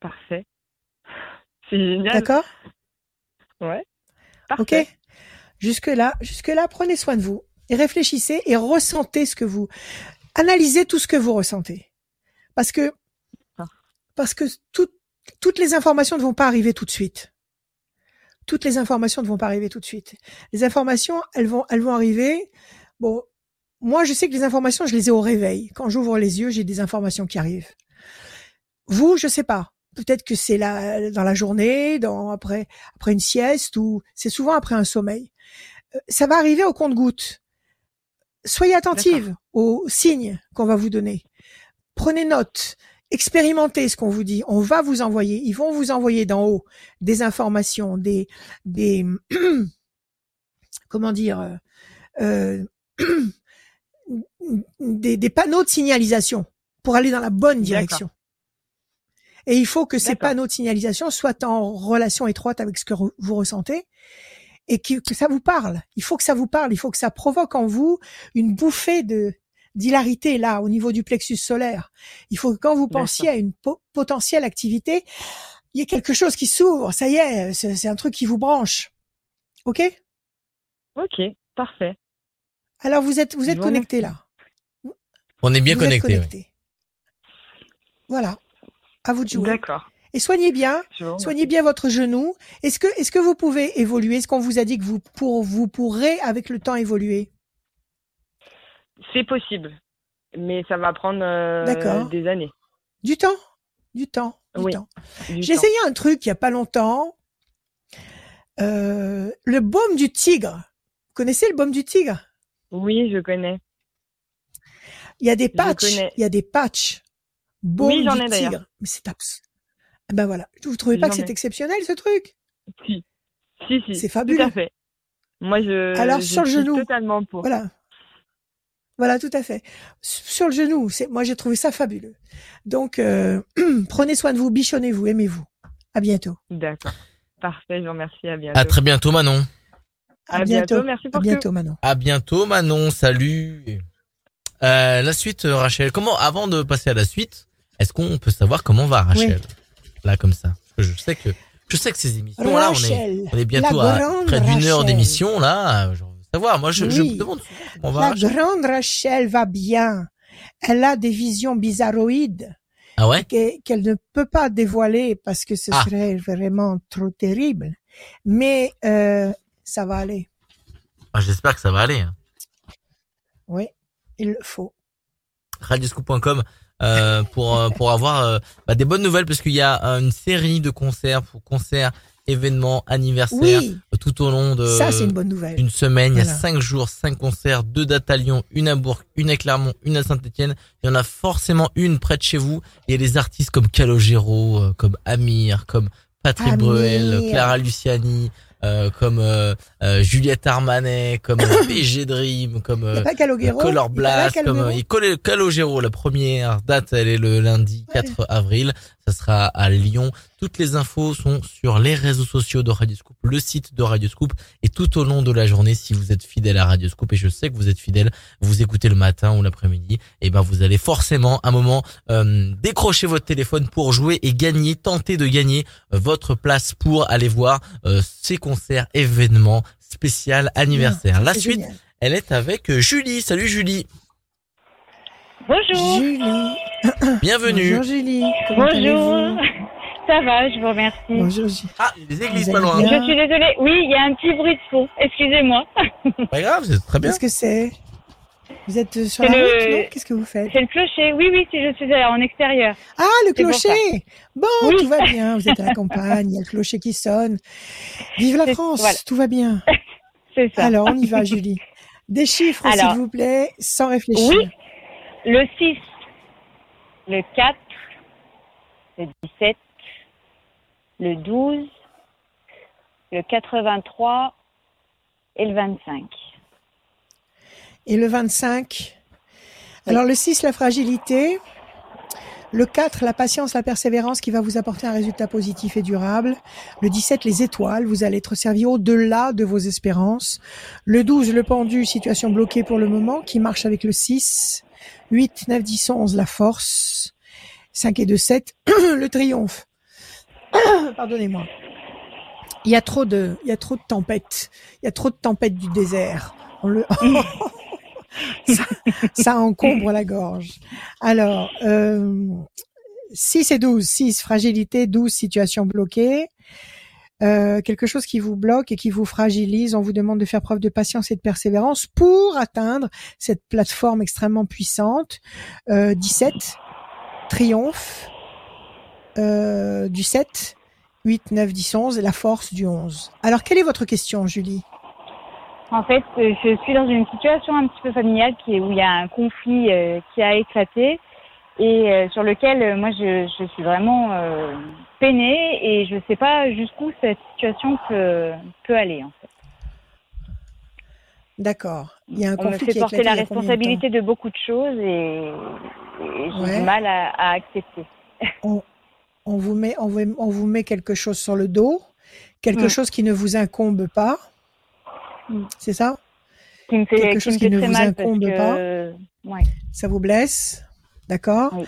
Parfait. C'est génial. D'accord? Ouais. Ok. Parfait. Jusque là, jusque là, prenez soin de vous et réfléchissez et ressentez ce que vous, analysez tout ce que vous ressentez, parce que Ah. parce que tout- toutes les informations ne vont pas arriver tout de suite. Toutes les informations ne vont pas arriver tout de suite. Les informations, elles vont, elles vont arriver. Bon, moi, je sais que les informations, je les ai au réveil. Quand j'ouvre les yeux, j'ai des informations qui arrivent. Vous, je sais pas. Peut-être que c'est la, dans la journée, dans, après, après une sieste ou c'est souvent après un sommeil. Euh, Ça va arriver au compte-goutte. soyez attentive aux signes qu'on va vous donner. Prenez note, expérimentez ce qu'on vous dit. On va vous envoyer, ils vont vous envoyer d'en haut des informations, des, des, [clears throat] comment dire, euh, [clears throat] des, des panneaux de signalisation pour aller dans la bonne direction. Et il faut que ces panneaux de signalisation soient en relation étroite avec ce que re- vous ressentez et que, que ça vous parle. Il faut que ça vous parle. Il faut que ça provoque en vous une bouffée de d'hilarité là au niveau du plexus solaire. Il faut que quand vous pensiez à une po- potentielle activité, il y ait quelque chose qui s'ouvre. Ça y est, c'est un truc qui vous branche. Ok? Ok, parfait. Alors vous êtes vous êtes connecté là. On est bien Vous êtes connecté. Voilà. À vous de jouer. D'accord. Et soignez bien, soignez bien votre genou. Est-ce que, est-ce que vous pouvez évoluer? Est-ce qu'on vous a dit que vous, pour, vous pourrez avec le temps évoluer? C'est possible, mais ça va prendre euh, des années. Du temps Du temps Du Oui, temps. J'ai essayé un truc il y a pas longtemps. Euh, le baume du tigre. Vous connaissez le baume du tigre? Oui, je connais. Il y a des patchs. Il y a des patchs. Baume Oui, j'en ai d'ailleurs. tigre. Mais c'est abs. Eh Ben voilà. Vous trouvez pas que c'est exceptionnel ce truc? Si, si, si. C'est Tout fabuleux. à fait. Moi, je. Alors, je sur le genou. Totalement pour. Voilà. Voilà, tout à fait. Sur le genou, c'est moi j'ai trouvé ça fabuleux. Donc euh, [clears throat] prenez soin de vous, bichonnez-vous, aimez-vous. À bientôt. D'accord. Parfait, je vous remercie. À bientôt. À très bientôt, Manon. À, À bientôt. Merci À pour bientôt, Manon. À bientôt, Manon. Salut. Euh, la suite, euh, Rachel. Comment, avant de passer à la suite, est-ce qu'on peut savoir comment va Rachel? Là, comme ça. Parce que je sais que, je sais que ces émissions, là, on est, Rachel, on est bientôt la à grande près d'une heure Rachel. d'émission, là. Je savoir. Moi, je, je Oui. me demande va La grande Rachel va bien. Elle a des visions bizarroïdes Ah ouais? qu'elle ne peut pas dévoiler parce que ce Ah. serait vraiment trop terrible. Mais euh, ça va aller. Ah, J'espère que ça va aller. hein. Oui, il le faut. radioscoop.com euh, pour euh, pour avoir euh, bah, des bonnes nouvelles parce qu'il y a une série de concerts pour concerts événements anniversaires Oui, tout au long de ça c'est une bonne nouvelle. une semaine il y a cinq jours cinq concerts deux dates à Lyon une à Bourg une à Clermont une à Saint-Etienne il y en a forcément une près de chez vous il y a des artistes comme Calogero euh, comme Amir comme Patrick Amir. Bruel Clara Luciani euh, comme euh, euh, Juliette Armanet comme euh, [coughs] PG Dream comme euh. Color Blast, comme colle Calogero. La première date, elle est le lundi 4 avril. Ça sera à Lyon. Toutes les infos sont sur les réseaux sociaux de Radioscoop, le site de Radioscoop et tout au long de la journée. Si vous êtes fidèle à Radioscoop et je sais que vous êtes fidèle, vous écoutez le matin ou l'après-midi, et ben vous allez forcément un moment euh, décrocher votre téléphone pour jouer et gagner, tenter de gagner euh, votre place pour aller voir euh, ces concerts, événements spécial anniversaire. La C'est suite, génial. elle est avec euh, Julie. Salut Julie. Bonjour. Julie. [coughs] Bienvenue. Bonjour Julie. Comment Bonjour. [laughs] Ça va, je vous remercie. Bonjour Julie. Ah, il y a des églises Vous pas allez loin. bien Je suis désolée. Oui, il y a un petit bruit de fond. Excusez-moi. Pas grave, c'est très bien. Qu'est-ce que c'est Vous êtes euh, sur C'est la le- route, non Qu'est-ce que vous faites C'est le clocher. Oui, oui, si je suis en extérieur. Ah, le pour clocher Bon, Oui. tout va [laughs] bien. Vous êtes à la campagne, il y a le clocher qui sonne. Vive la C'est- France, voilà. tout va bien. [laughs] C'est ça. Alors, on y va, Julie. Des chiffres, Alors. s'il vous plaît, sans réfléchir. Oui. Le 6, le 4, le 17, le 12, le 83 et le 25. Et le 25 Alors, le 6, la fragilité. Le 4, la patience, la persévérance qui va vous apporter un résultat positif et durable. Le 17, les étoiles, vous allez être servi au-delà de vos espérances. Le 12, le pendu, situation bloquée pour le moment, qui marche avec le 6. 8, 9, 10, 11, la force. 5 et 2, 7, [clears throat] le triomphe. [clears throat] Pardonnez-moi. Il y a trop de, il y a trop de tempêtes. Il y a trop de tempêtes du désert. On le, [laughs] ça, encombre la gorge. Alors, euh, 6 et 12. 6, fragilité. 12, situation bloquée. Euh, quelque chose qui vous bloque et qui vous fragilise. On vous demande de faire preuve de patience et de persévérance pour atteindre cette plateforme extrêmement puissante. Euh, 17, triomphe. Euh, du 7, 8, 9, 10, 11 et la force du 11. Alors, quelle est votre question, Julie? En fait, euh, je suis dans une situation un petit peu familiale où il y a un conflit euh, qui a éclaté et euh, sur lequel euh, moi je, je suis vraiment euh, peinée et je ne sais pas jusqu'où cette situation peut, peut aller. En fait. D'accord. Il y a un On me fait porter la de responsabilité de beaucoup de choses et, et j'ai Ouais. du mal à, à accepter. [laughs] on, on vous met, on, vous, on vous met quelque chose sur le dos, quelque Mm. chose qui ne vous incombe pas. Mm. C'est ça? Qui me fait, Quelque qui chose qui ne vous incombe que, pas. ouais. Ça vous blesse? D'accord Oui.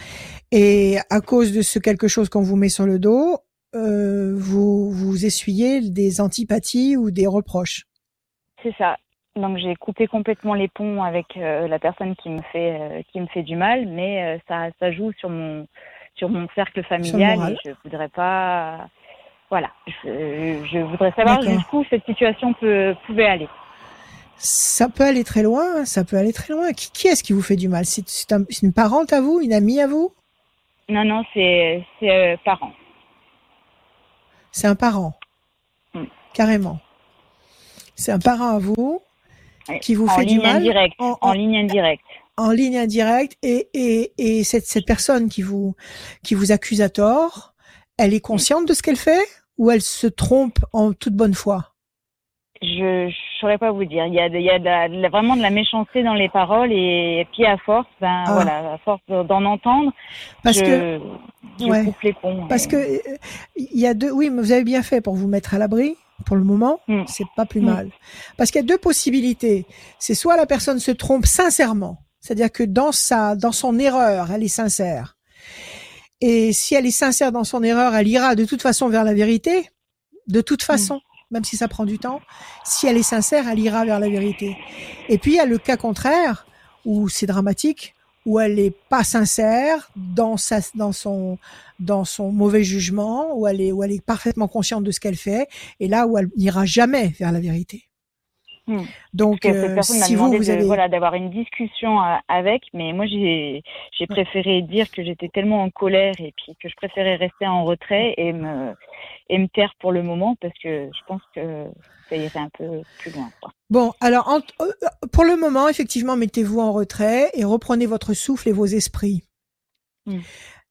Et à cause de ce quelque chose qu'on vous met sur le dos, euh, vous, vous essuyez des antipathies ou des reproches? C'est ça. Donc j'ai coupé complètement les ponts avec euh, la personne qui me fait euh, qui me fait du mal, mais ça ça joue sur mon sur mon cercle familial et je voudrais pas voilà, je, je voudrais savoir jusqu'où cette situation peut pouvait aller. Ça peut aller très loin, ça peut aller très loin. Qui, qui est-ce qui vous fait du mal? C'est c'est un- c'est une parente à vous, une amie à vous? Non non, c'est c'est euh, parents. C'est un parent, Mm. carrément. C'est un parent à vous qui vous en fait du mal indirecte, en- en, en- ligne indirecte. en ligne indirecte et, et, et cette, cette personne qui vous, qui vous accuse à tort, elle est consciente de ce qu'elle fait ou elle se trompe en toute bonne foi? Je ne saurais pas vous dire. Il y a, de- il y a de la- de la- vraiment de la méchanceté dans les paroles et puis à force, ben Ah. voilà, à force d'en entendre, Parce je, que je ouais. coupe les ponts. parce et- que il y a deux oui, mais vous avez bien fait pour vous mettre à l'abri pour le moment, Mm. c'est pas plus Mm. mal. Parce qu'il y a deux possibilités. C'est soit la personne se trompe sincèrement, c'est-à-dire que dans sa dans son erreur, elle est sincère. Et si elle est sincère dans son erreur, elle ira de toute façon vers la vérité, de toute façon, même si ça prend du temps. Si elle est sincère, elle ira vers la vérité. Et puis il y a le cas contraire où c'est dramatique, où elle est pas sincère dans sa dans son dans son mauvais jugement, où elle est où elle est parfaitement consciente de ce qu'elle fait, et là où elle n'ira jamais vers la vérité. Hmm. Donc euh, si vous vous de- avez voilà d'avoir une discussion euh, avec, mais moi j'ai j'ai préféré dire que j'étais tellement en colère et puis que je préférais rester en retrait et me et me taire pour le moment parce que je pense que ça irait un peu plus loin. quoi. Bon, alors en- euh, pour le moment, effectivement, mettez-vous en retrait et reprenez votre souffle et vos esprits. Mm.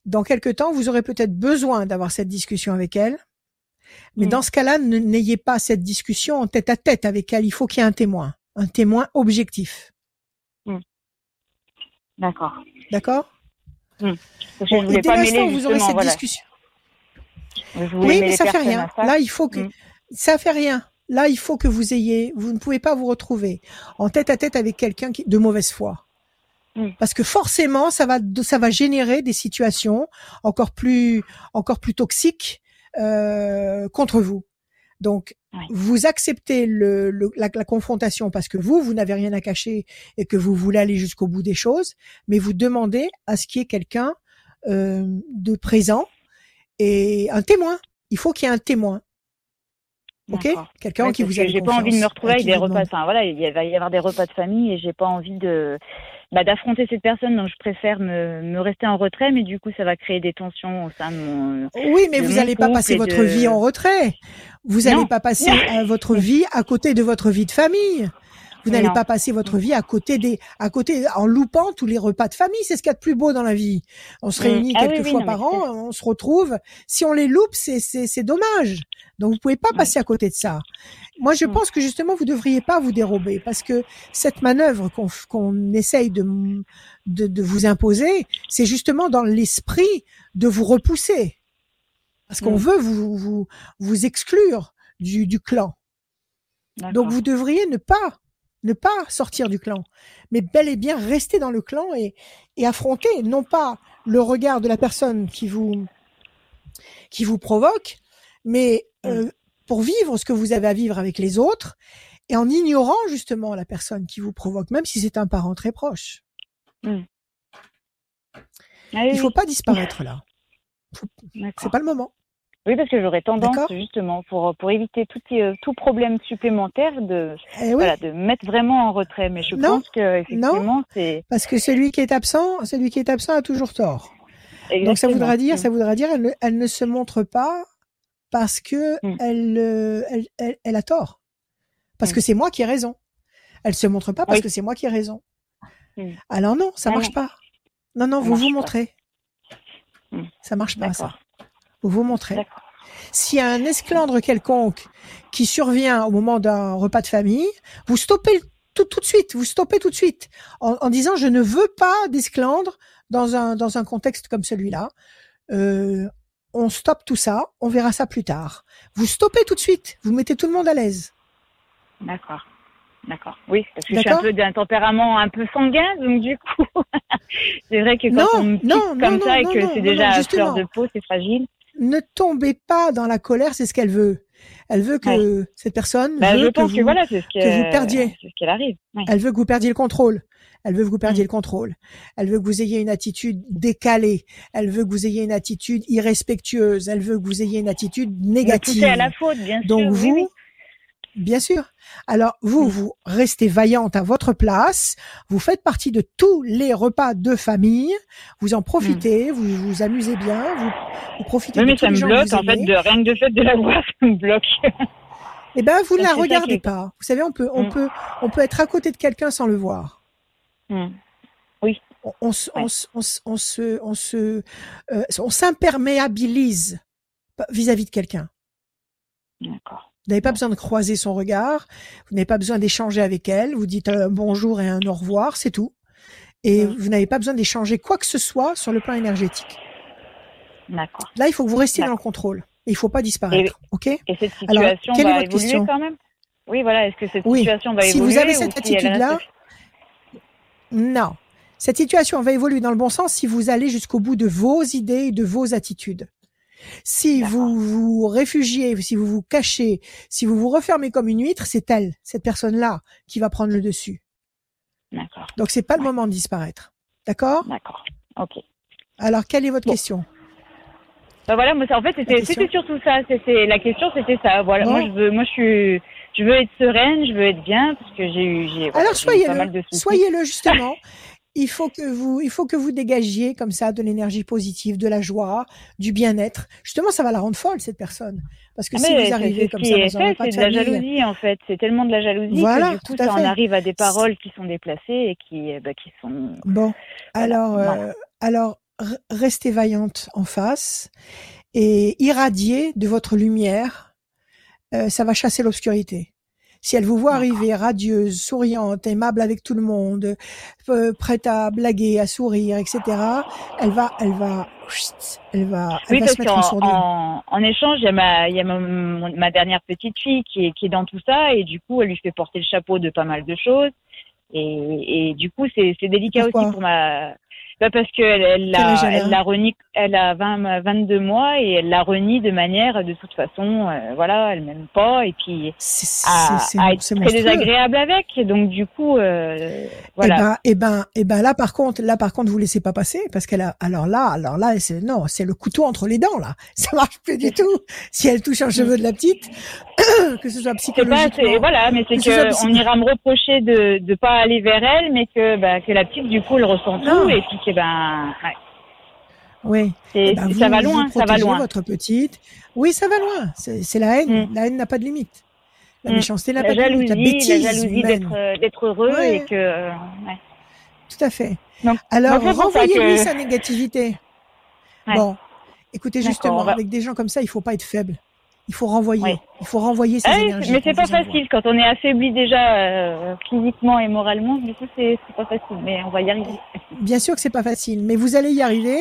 Dans quelque temps, vous aurez peut-être besoin d'avoir cette discussion avec elle. Mais Mm. dans ce cas-là, n'ayez pas cette discussion en tête à tête avec elle. Il faut qu'il y ait un témoin, un témoin objectif. D'accord. D'accord? Que Bon, et dès l'instant où vous aurez cette voilà. discussion, Oui, mais ça fait rien. Là, il faut que Mm. ça fait rien. Là, il faut que vous ayez, vous ne pouvez pas vous retrouver en tête à tête avec quelqu'un qui de mauvaise foi. Mm. Parce que forcément, ça va, ça va générer des situations encore plus, encore plus toxiques euh, contre vous. Donc, vous acceptez le, le- la, la confrontation parce que vous, vous n'avez rien à cacher et que vous voulez aller jusqu'au bout des choses, mais vous demandez à ce qu'il y ait quelqu'un euh, de présent et un témoin. Il faut qu'il y ait un témoin. Ok? Quelqu'un Ouais, qui vous avez j'ai pas envie de me retrouver avec des repas. Enfin voilà, il va y avoir des repas de famille et j'ai pas envie de bah, d'affronter cette personne. Donc je préfère me, me rester en retrait, mais du coup ça va créer des tensions au sein de mon. Oui, mais vous n'allez pas passer votre de- vie en retrait. Vous n'allez pas passer euh, votre vie à côté de votre vie de famille. Vous n'allez pas passer votre vie à côté des, à côté, en loupant tous les repas de famille. C'est ce qu'il y a de plus beau dans la vie. On se Mm. réunit Ah quelques oui, fois non, par an, on se retrouve. Si on les loupe, c'est, c'est, c'est dommage. Donc vous pouvez pas passer à côté de ça. Moi, je Mm. pense que justement, vous devriez pas vous dérober parce que cette manœuvre qu'on, qu'on essaye de, de, de vous imposer, c'est justement dans l'esprit de vous repousser. Parce qu'on Mm. veut vous, vous, vous exclure du, du clan. Donc vous devriez ne pas ne pas sortir du clan, mais bel et bien rester dans le clan et, et affronter non pas le regard de la personne qui vous qui vous provoque, mais euh, pour vivre ce que vous avez à vivre avec les autres et en ignorant justement la personne qui vous provoque, même si c'est un parent très proche. Ah oui, Il faut oui, pas disparaître là. d'accord. C'est pas le moment. Oui, parce que j'aurais tendance justement pour pour éviter tout euh, tout problème supplémentaire de Eh oui, voilà de me mettre vraiment en retrait. Mais je Non. pense que effectivement c'est parce que celui qui est absent, celui qui est absent a toujours tort. Donc ça voudra dire, ça voudra dire, elle ne, elle ne se montre pas parce que Mm. elle, euh, elle, elle, elle a tort. Parce Mm. que c'est moi qui ai raison. Elle se montre pas parce Oui. que c'est moi qui ai raison. Hmm. Alors non, ça Ah marche non. pas. Non, non, Ça vous vous montrez. Hmm. Ça marche pas, ça. Vous vous montrez. D'accord. S'il y a un esclandre quelconque qui survient au moment d'un repas de famille, vous stoppez tout, tout de suite, vous stoppez tout de suite en, en disant je ne veux pas d'esclandre dans un, dans un contexte comme celui-là. Euh, on stoppe tout ça, on verra ça plus tard. Vous stoppez tout de suite, vous mettez tout le monde à l'aise. D'accord. D'accord. Oui, parce que je suis un peu d'un tempérament un peu sanguin, donc du coup, [laughs] c'est vrai que quand Non, on me non, comme ça et que c'est déjà fleur de peau, c'est fragile. Ne tombez pas dans la colère, c'est ce qu'elle veut. Elle veut que cette personne Bah, veut je que vous, que voilà, c'est ce que vous perdiez. C'est ce qu'elle arrive. Ouais. Elle veut que vous perdiez le contrôle. Elle veut que vous perdiez Mm. le contrôle. Elle veut que vous ayez une attitude décalée. Elle veut que vous ayez une attitude irrespectueuse. Elle veut que vous ayez une attitude négative. pousser à la faute, bien sûr. Donc oui, vous, oui. Bien sûr. Alors vous, Mm. vous restez vaillante à votre place. Vous faites partie de tous les repas de famille. Vous en profitez. Vous vous amusez bien. Vous, vous profitez Mm. Oui, mais ça me bloque en fait, de rien que de fait de la voir, ça me bloque. Eh ben, vous ne la regardez pas. Vous savez, on peut, on Mm. peut, on peut être à côté de quelqu'un sans le voir. Hmm. On, on, se- on, Ouais. se- on, se- on se, on se, euh, on s'imperméabilise vis-à-vis de quelqu'un. D'accord. Vous n'avez pas besoin de croiser son regard. Vous n'avez pas besoin d'échanger avec elle. Vous dites un bonjour et un au revoir, c'est tout. Et vous n'avez pas besoin d'échanger quoi que ce soit sur le plan énergétique. D'accord. Là, il faut que vous restiez dans le contrôle. Et il faut pas disparaître. OK? Et cette Alors, situation quelle est va votre évoluer question? quand même? Oui, voilà. Est-ce que cette Oui. situation va Si évoluer vous avez cette si attitude-là, Non. Cette situation va évoluer dans le bon sens si vous allez jusqu'au bout de vos idées et de vos attitudes. Si vous vous réfugiez, si vous vous cachez, si vous vous refermez comme une huître, c'est elle, cette personne-là, qui va prendre le dessus. D'accord. Donc c'est pas le moment de disparaître. D'accord? D'accord. Ok. Alors quelle est votre Bon. question? Bah voilà, moi, en fait, c'était, surtout ça. C'était la question, c'était ça. Voilà, Bon. moi, je veux, moi, je suis, je veux être sereine, je veux être bien parce que j'ai eu, j'ai, Alors soyez-le, soyez-le justement. [laughs] Il faut que vous, il faut que vous dégagiez comme ça de l'énergie positive, de la joie, du bien-être. Justement, ça va la rendre folle cette personne, parce que Ah, si vous arrivez comme ça c'est de de la jalousie en fait. C'est tellement de la jalousie Voilà, que du coup, tout à ça en fait. arrive à des paroles qui sont déplacées et qui, bah, qui sont. Bon, alors, Voilà. euh, alors restez vaillante en face et irradiez de votre lumière. euh, ça va chasser l'obscurité. Si elle vous voit arriver radieuse, souriante, aimable avec tout le monde, euh, prête à blaguer, à sourire, etc., elle va, elle va, elle va, elle Oui, va se mettre en en, en échange, il y a, ma, il y a ma, ma dernière petite fille qui est, qui est dans tout ça et du coup, elle lui fait porter le chapeau de pas mal de choses. Et, et du coup, c'est c'est délicat Pourquoi? aussi pour ma. Bah parce qu'elle elle l'a elle l'a renie, elle a 20, 22 mois et elle l'a renie de manière, de toute façon, euh, voilà, elle m'aime pas et puis C'est à, c'est- à être c'est très désagréable avec. Et donc du coup, euh, voilà. Eh ben, eh ben, eh ben, là, par contre, là, par contre, vous laissez pas passer parce qu'elle a, alors là, alors là, c'est, non, c'est le couteau entre les dents, là. [laughs] Ça marche plus du tout. Si elle touche un cheveu de la petite, [coughs] que ce soit c'est pas, psychologiquement. c'est, voilà, mais c'est que que on ira me reprocher de de pas aller vers elle, mais que bah, que la petite du coup elle ressent Non. tout et puis ben ouais, Oui. Eh ben, ça vous- va loin, ça va loin. votre petite. Oui, ça va loin. C'est, la haine. Mm. La haine n'a pas de limite. La Mm. méchanceté n'a La pas de limite. jalousie, La la bêtise jalousie humaine. d'être euh, d'être heureux Ouais. et que euh, ouais. Tout à fait. Donc- Alors, renvoyez-lui que- sa négativité. Ouais. Bon. Écoutez, justement, va- avec des gens comme ça, il faut pas être faible. Il faut renvoyer. Ouais. Il faut renvoyer ses Ah oui, énergies. mais c'est pas facile quand on est affaibli déjà euh, physiquement et moralement. Du coup, c'est pas facile, mais on va y arriver. [laughs] Bien sûr que c'est pas facile, mais vous allez y arriver.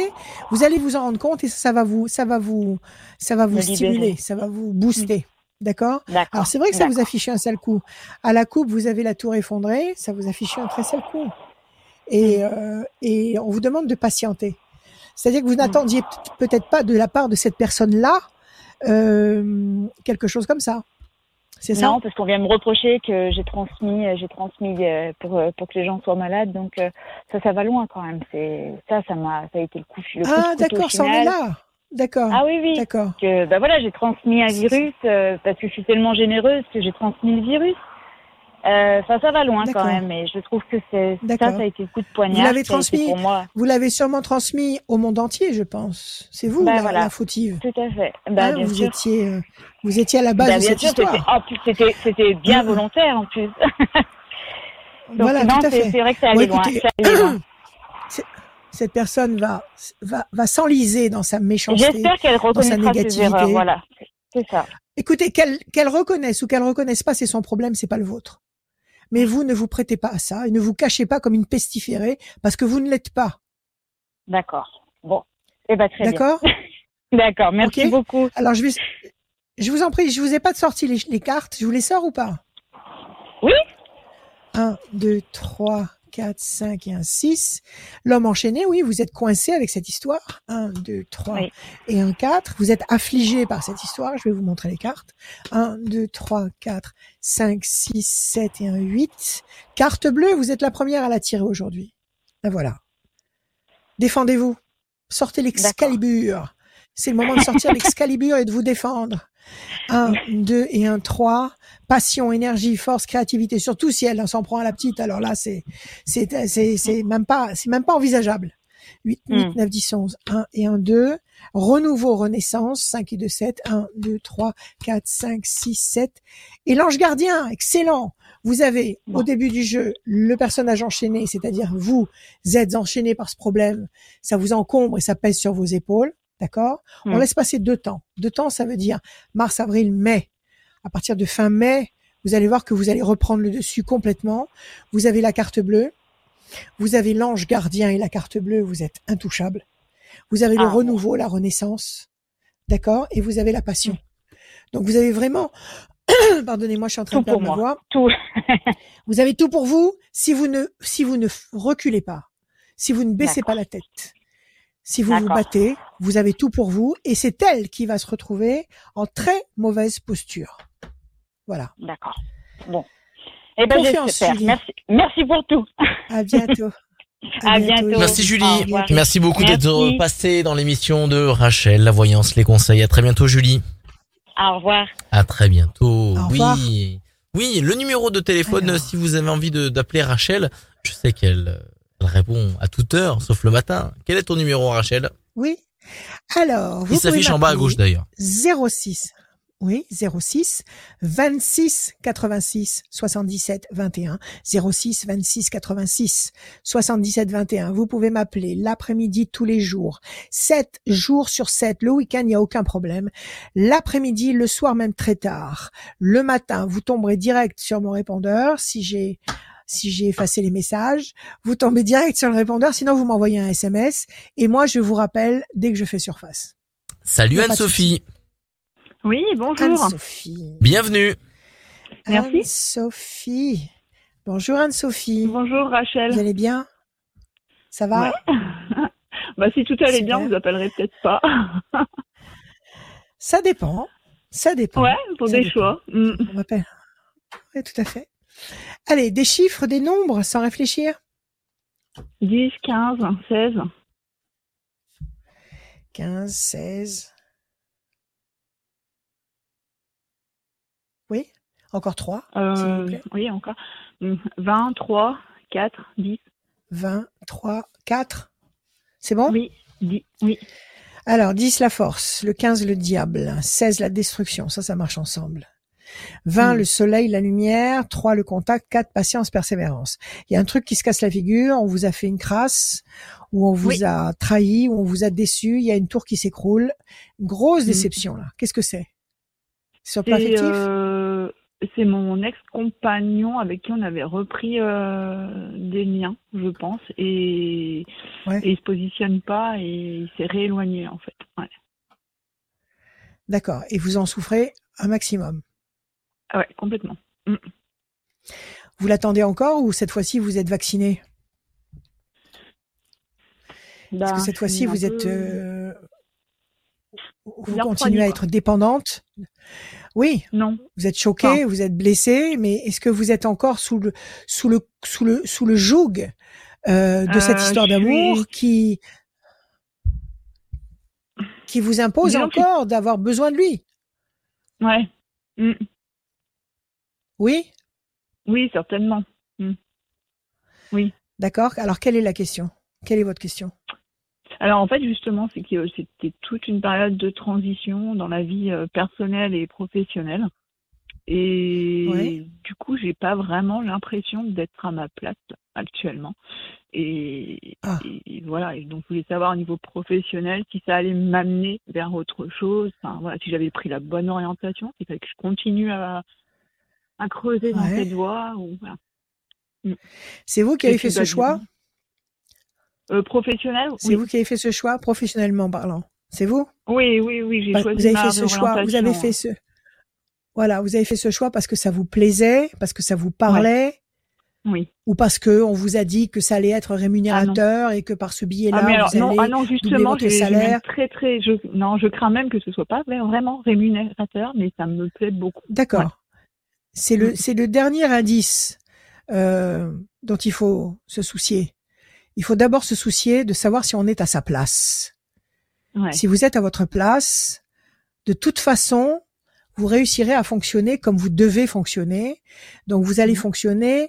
Vous allez vous en rendre compte et ça, ça va vous, ça va vous, ça va vous stimuler, ça va vous booster. D'accord? D'accord. Alors c'est vrai que ça vous affiche un sale coup. À la coupe, vous avez la tour effondrée, ça vous affiche un très sale coup. Et, Mm. euh, et on vous demande de patienter. C'est-à-dire Mm. que vous n'attendiez p- peut-être pas de la part de cette personne-là euh, quelque chose comme ça. C'est ça Non, parce qu'on vient me reprocher que j'ai transmis, euh, j'ai transmis euh, pour pour que les gens soient malades. Donc ça, ça va loin quand même. C'est ça, ça m'a, ça a été le coup, le coup Ah d'accord, ça en est là. D'accord. Ah oui, oui. D'accord. Que bah voilà, j'ai transmis un virus euh, parce que je suis tellement généreuse que j'ai transmis le virus. Euh, ça, ça va loin quand même. Et je trouve que c'est ça, ça a été le coup de poignard. Vous l'avez transmis pour moi. Vous l'avez sûrement transmis au monde entier, je pense. C'est vous Bah, la, voilà. la fautive. Tout à fait. Bah, Hein, bien vous sûr. étiez, euh, vous étiez à la base Bah, de cette sûr, histoire. en plus, c'était, c'était bien Mm. volontaire en plus. [laughs] Donc, voilà, non, tout à c'est fait. c'est vrai que ça allait loin. écoutez, [clears throat] cette personne va, va, va s'enliser dans sa méchanceté. J'espère qu'elle sa ses négativité. erreurs. Voilà, c'est ça. Écoutez, qu'elle qu'elle reconnaisse ou qu'elle reconnaisse pas, c'est son problème, c'est pas le vôtre. Mais vous ne vous prêtez pas à ça et ne vous cachez pas comme une pestiférée parce que vous ne l'êtes pas. D'accord. Bon. Eh ben, très bien. D'accord [laughs] D'accord. Merci beaucoup. Alors je vais, je vous en prie, je vous ai pas sorti les, les cartes, je vous les sors ou pas? Oui. 1, 2, 3, 4, 5 et un 6. L'homme enchaîné, oui, vous êtes coincé avec cette histoire. 1, 2, 3 Oui. et un 4. Vous êtes affligé par cette histoire. Je vais vous montrer les cartes. 1, 2, 3, 4, 5, 6, 7 et un 8. Carte bleue, vous êtes la première à la tirer aujourd'hui. La voilà. Défendez-vous. Sortez l'excalibur. C'est le moment de sortir [laughs] l'excalibur et de vous défendre. 1, 2 et un 3. Passion, énergie, force, créativité. Surtout si elle s'en prend à la petite. Alors là, c'est, c'est, c'est, c'est même pas, c'est même pas envisageable. 8, 8, Hmm. 9, 10, 11. 1 et 1, 2. Renouveau, renaissance. 5 et 2, 7. 1, 2, 3, 4, 5, 6, 7. Et l'ange gardien, excellent. Vous avez, au Bon. début du jeu, le personnage enchaîné, c'est-à-dire vous êtes enchaîné par ce problème. Ça vous encombre et ça pèse sur vos épaules. D'accord? On Hmm. laisse passer deux temps. Deux temps, ça veut dire mars, avril, mai. À partir de fin mai, vous allez voir que vous allez reprendre le dessus complètement. Vous avez la carte bleue. Vous avez l'ange gardien et la carte bleue, vous êtes intouchable. Vous avez le Ah, bon. renouveau, la renaissance. D'accord? Et vous avez la passion. Donc vous avez vraiment, [coughs] pardonnez-moi, je suis en train Tout de perdre pour ma moi. voix. Tout. [laughs] Vous avez tout pour vous si vous ne, si vous ne reculez pas, si vous ne baissez pas la tête, si vous vous D'accord. battez, vous avez tout pour vous et c'est elle qui va se retrouver en très mauvaise posture. Voilà. D'accord. Bon. Eh ben, Confiance, j'espère. Julie. Merci. Merci pour tout. À bientôt. [laughs] À bientôt. Merci Julie. Merci beaucoup d'être passé dans l'émission de Rachel, la voyance, les conseils. À très bientôt Julie. Au revoir. À très bientôt. Au revoir. oui. Oui, le numéro de téléphone, Alors. si vous avez envie d'appeler Rachel, je sais qu'elle euh, elle répond à toute heure, sauf le matin. Quel est ton numéro, Rachel? Oui. Alors, vous Il s'affiche en bas à gauche d'ailleurs. 06. Oui, 06 26 86 77 21 06 26 86 77 21. Vous pouvez m'appeler l'après-midi tous les jours, 7 jours sur 7. Le week-end, il n'y a aucun problème. L'après-midi, le soir même très tard. Le matin, vous tomberez direct sur mon répondeur si j'ai si j'ai effacé les messages, vous tombez direct sur le répondeur, sinon vous m'envoyez un SMS et moi je vous rappelle dès que je fais surface. Salut Anne-Sophie. Oui, bonjour. Anne-Sophie. Bienvenue. Merci. Anne-Sophie. Bonjour Anne-Sophie. Bonjour Rachel. Vous allez bien? Ça va? [laughs] Bah si tout allait bien, vous appellerez peut-être pas. Ça dépend. Ça dépend. ouais, pour Ça des dépend. choix. Mm. On m'appelle. Oui, tout à fait. Allez, des chiffres, des nombres, sans réfléchir? 10, 15, 16. 15, 16. Oui Encore 3, s'il vous Euh, plaît. oui, encore. Mm. 20, 3, 4, 10. 20, 3, 4. C'est bon? Oui, 10. Oui. Alors, 10 la force, le 15 le diable, 16 la destruction, ça, ça marche ensemble. 20 Mm. le soleil, la lumière, 3 le contact, 4 patience, persévérance. Il y a un truc qui se casse la figure, on vous a fait une crasse, ou on vous Oui. a trahi, ou on vous a déçu, il y a une tour qui s'écroule. Grosse Mm. déception, là. Qu'est-ce que c'est? Sur affectif euh, c'est mon ex-compagnon avec qui on avait repris euh, des liens, je pense, et, Ouais. et il se positionne pas et il s'est rééloigné en fait. Ouais, D'accord. Et vous en souffrez un maximum? Ah ouais complètement. Vous l'attendez encore ou cette fois-ci vous êtes vacciné? Parce Bah, que cette fois-ci vous êtes... euh, vous continuez à être dépendante? Oui, Non, Vous êtes choqué, Enfin. vous êtes blessé, mais est-ce que vous êtes encore sous le sous le sous le sous le joug euh, de cette Euh, histoire d'amour suis- qui qui vous impose Disons que- encore d'avoir besoin de lui? Ouais, Mm. Oui, oui certainement. d'accord. Alors quelle est la question? Quelle est votre question? Alors en fait justement c'est que c'était toute une période de transition dans la vie euh, personnelle et professionnelle. Et Ouais. du coup, j'ai pas vraiment l'impression d'être à ma place actuellement. Et, Ah. et voilà. Et donc, je voulais savoir au niveau professionnel si ça allait m'amener vers autre chose. Enfin, voilà, si j'avais pris la bonne orientation, fallait que je continue à, à creuser dans Ouais. cette voie. Ou, voilà. C'est vous qui avez fait ce bah, choix? Euh, professionnel, C'est oui. vous qui avez fait ce choix professionnellement parlant C'est vous? Oui, oui, oui, j'ai Bah, choisi Vous avez fait ce choix. Vous avez fait ce. Voilà, vous avez fait ce choix parce que ça vous plaisait, parce que ça vous parlait, Oui. ou parce que on vous a dit que ça allait être rémunérateur et que par ce billet-là, Ah, vous non, allez ah non, doubler justement, votre salaire. très, très, je, non, je crains même que ce soit pas vraiment rémunérateur, mais ça me plaît beaucoup. D'accord. C'est le Mm. c'est le dernier indice euh, dont il faut se soucier. Il faut d'abord se soucier de savoir si on est à sa place. Ouais. Si vous êtes à votre place, de toute façon, vous réussirez à fonctionner comme vous devez fonctionner. Donc, vous allez Mhm. fonctionner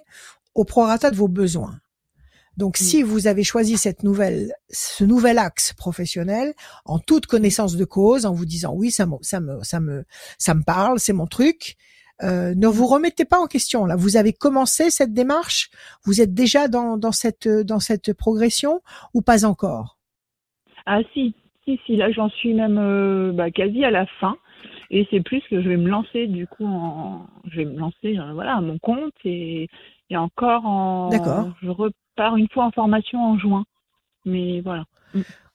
au prorata de vos besoins. Donc, Mhm. si vous avez choisi cette nouvelle, ce nouvel axe professionnel, en toute connaissance de cause, en vous disant oui, ça me, ça me, ça me, ça me parle, c'est mon truc, euh, ne vous remettez pas en question. Là, vous avez commencé cette démarche? Vous êtes déjà dans, dans cette, dans cette progression ou pas encore? Ah si, si, si, là j'en suis même euh, bah, quasi à la fin. Et c'est plus que je vais me lancer du coup en, je vais me lancer euh, voilà à mon compte et, et encore en, D'accord. je repars une fois en formation en juin. Mais voilà.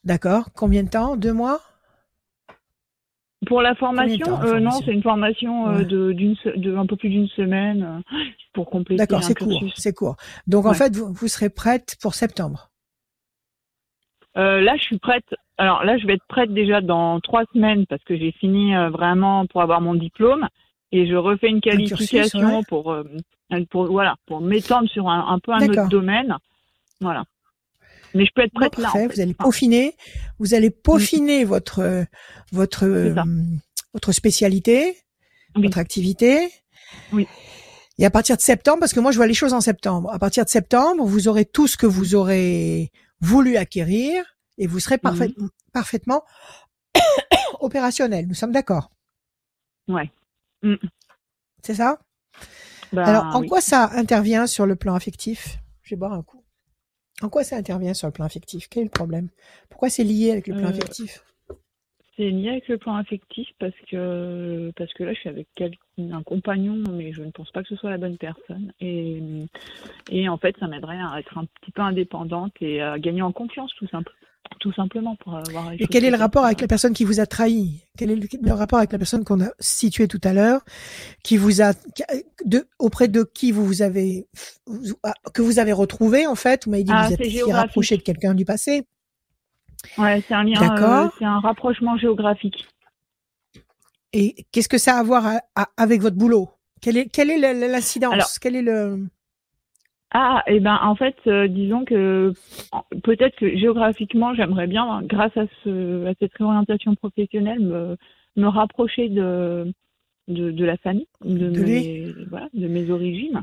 D'accord. Combien de temps? Deux mois? Pour la formation, temps, euh, non, c'est une formation euh, Ouais. de d'une de un peu plus d'une semaine euh, pour compléter D'accord, c'est court, c'est court. Donc en fait, vous, vous serez prête pour septembre. Euh, là, je suis prête. Alors là, je vais être prête déjà dans trois semaines parce que j'ai fini euh, vraiment pour avoir mon diplôme et je refais une cursus, qualification ouais. pour, pour voilà pour m'étendre sur un, un peu un autre domaine. Voilà. Mais je peux être prête là. en parfait, fait. vous allez peaufiner, vous allez peaufiner votre euh, votre euh, votre spécialité, Oui. votre activité. Oui. Et à partir de septembre, parce que moi je vois les choses en septembre. À partir de septembre, vous aurez tout ce que vous aurez voulu acquérir et vous serez parfait- Mhm. parfaitement [coughs] opérationnel. Nous sommes d'accord. Ouais. Mm. C'est ça? Bah, Alors, en oui. quoi ça intervient sur le plan affectif? Je vais boire un coup. En quoi ça intervient sur le plan affectif? Quel est le problème? Pourquoi c'est lié avec le plan Euh, affectif? C'est lié avec le plan affectif parce que parce que là je suis avec un compagnon mais je ne pense pas que ce soit la bonne personne. Et et en fait ça m'aiderait à être un petit peu indépendante et à gagner en confiance tout simple tout simplement pour avoir Et quel est le rapport avec la personne qui vous a trahi? Quel est le, le rapport avec la personne qu'on a située tout à l'heure, qui vous a de auprès de qui vous, vous avez ah, que vous avez retrouvé en fait Vous m'avez dit que Ah, vous êtes rapproché de quelqu'un du passé. ouais c'est un lien D'accord. euh, c'est un rapprochement géographique. Et qu'est-ce que ça a à voir à- à- avec votre boulot? Quelle est quelle est l'incidence? Quel est le Ah, et ben en fait, euh, disons que peut-être que géographiquement, j'aimerais bien, grâce à, ce, à cette réorientation professionnelle, me, me rapprocher de, de, de la famille, de, mes, voilà, de mes origines.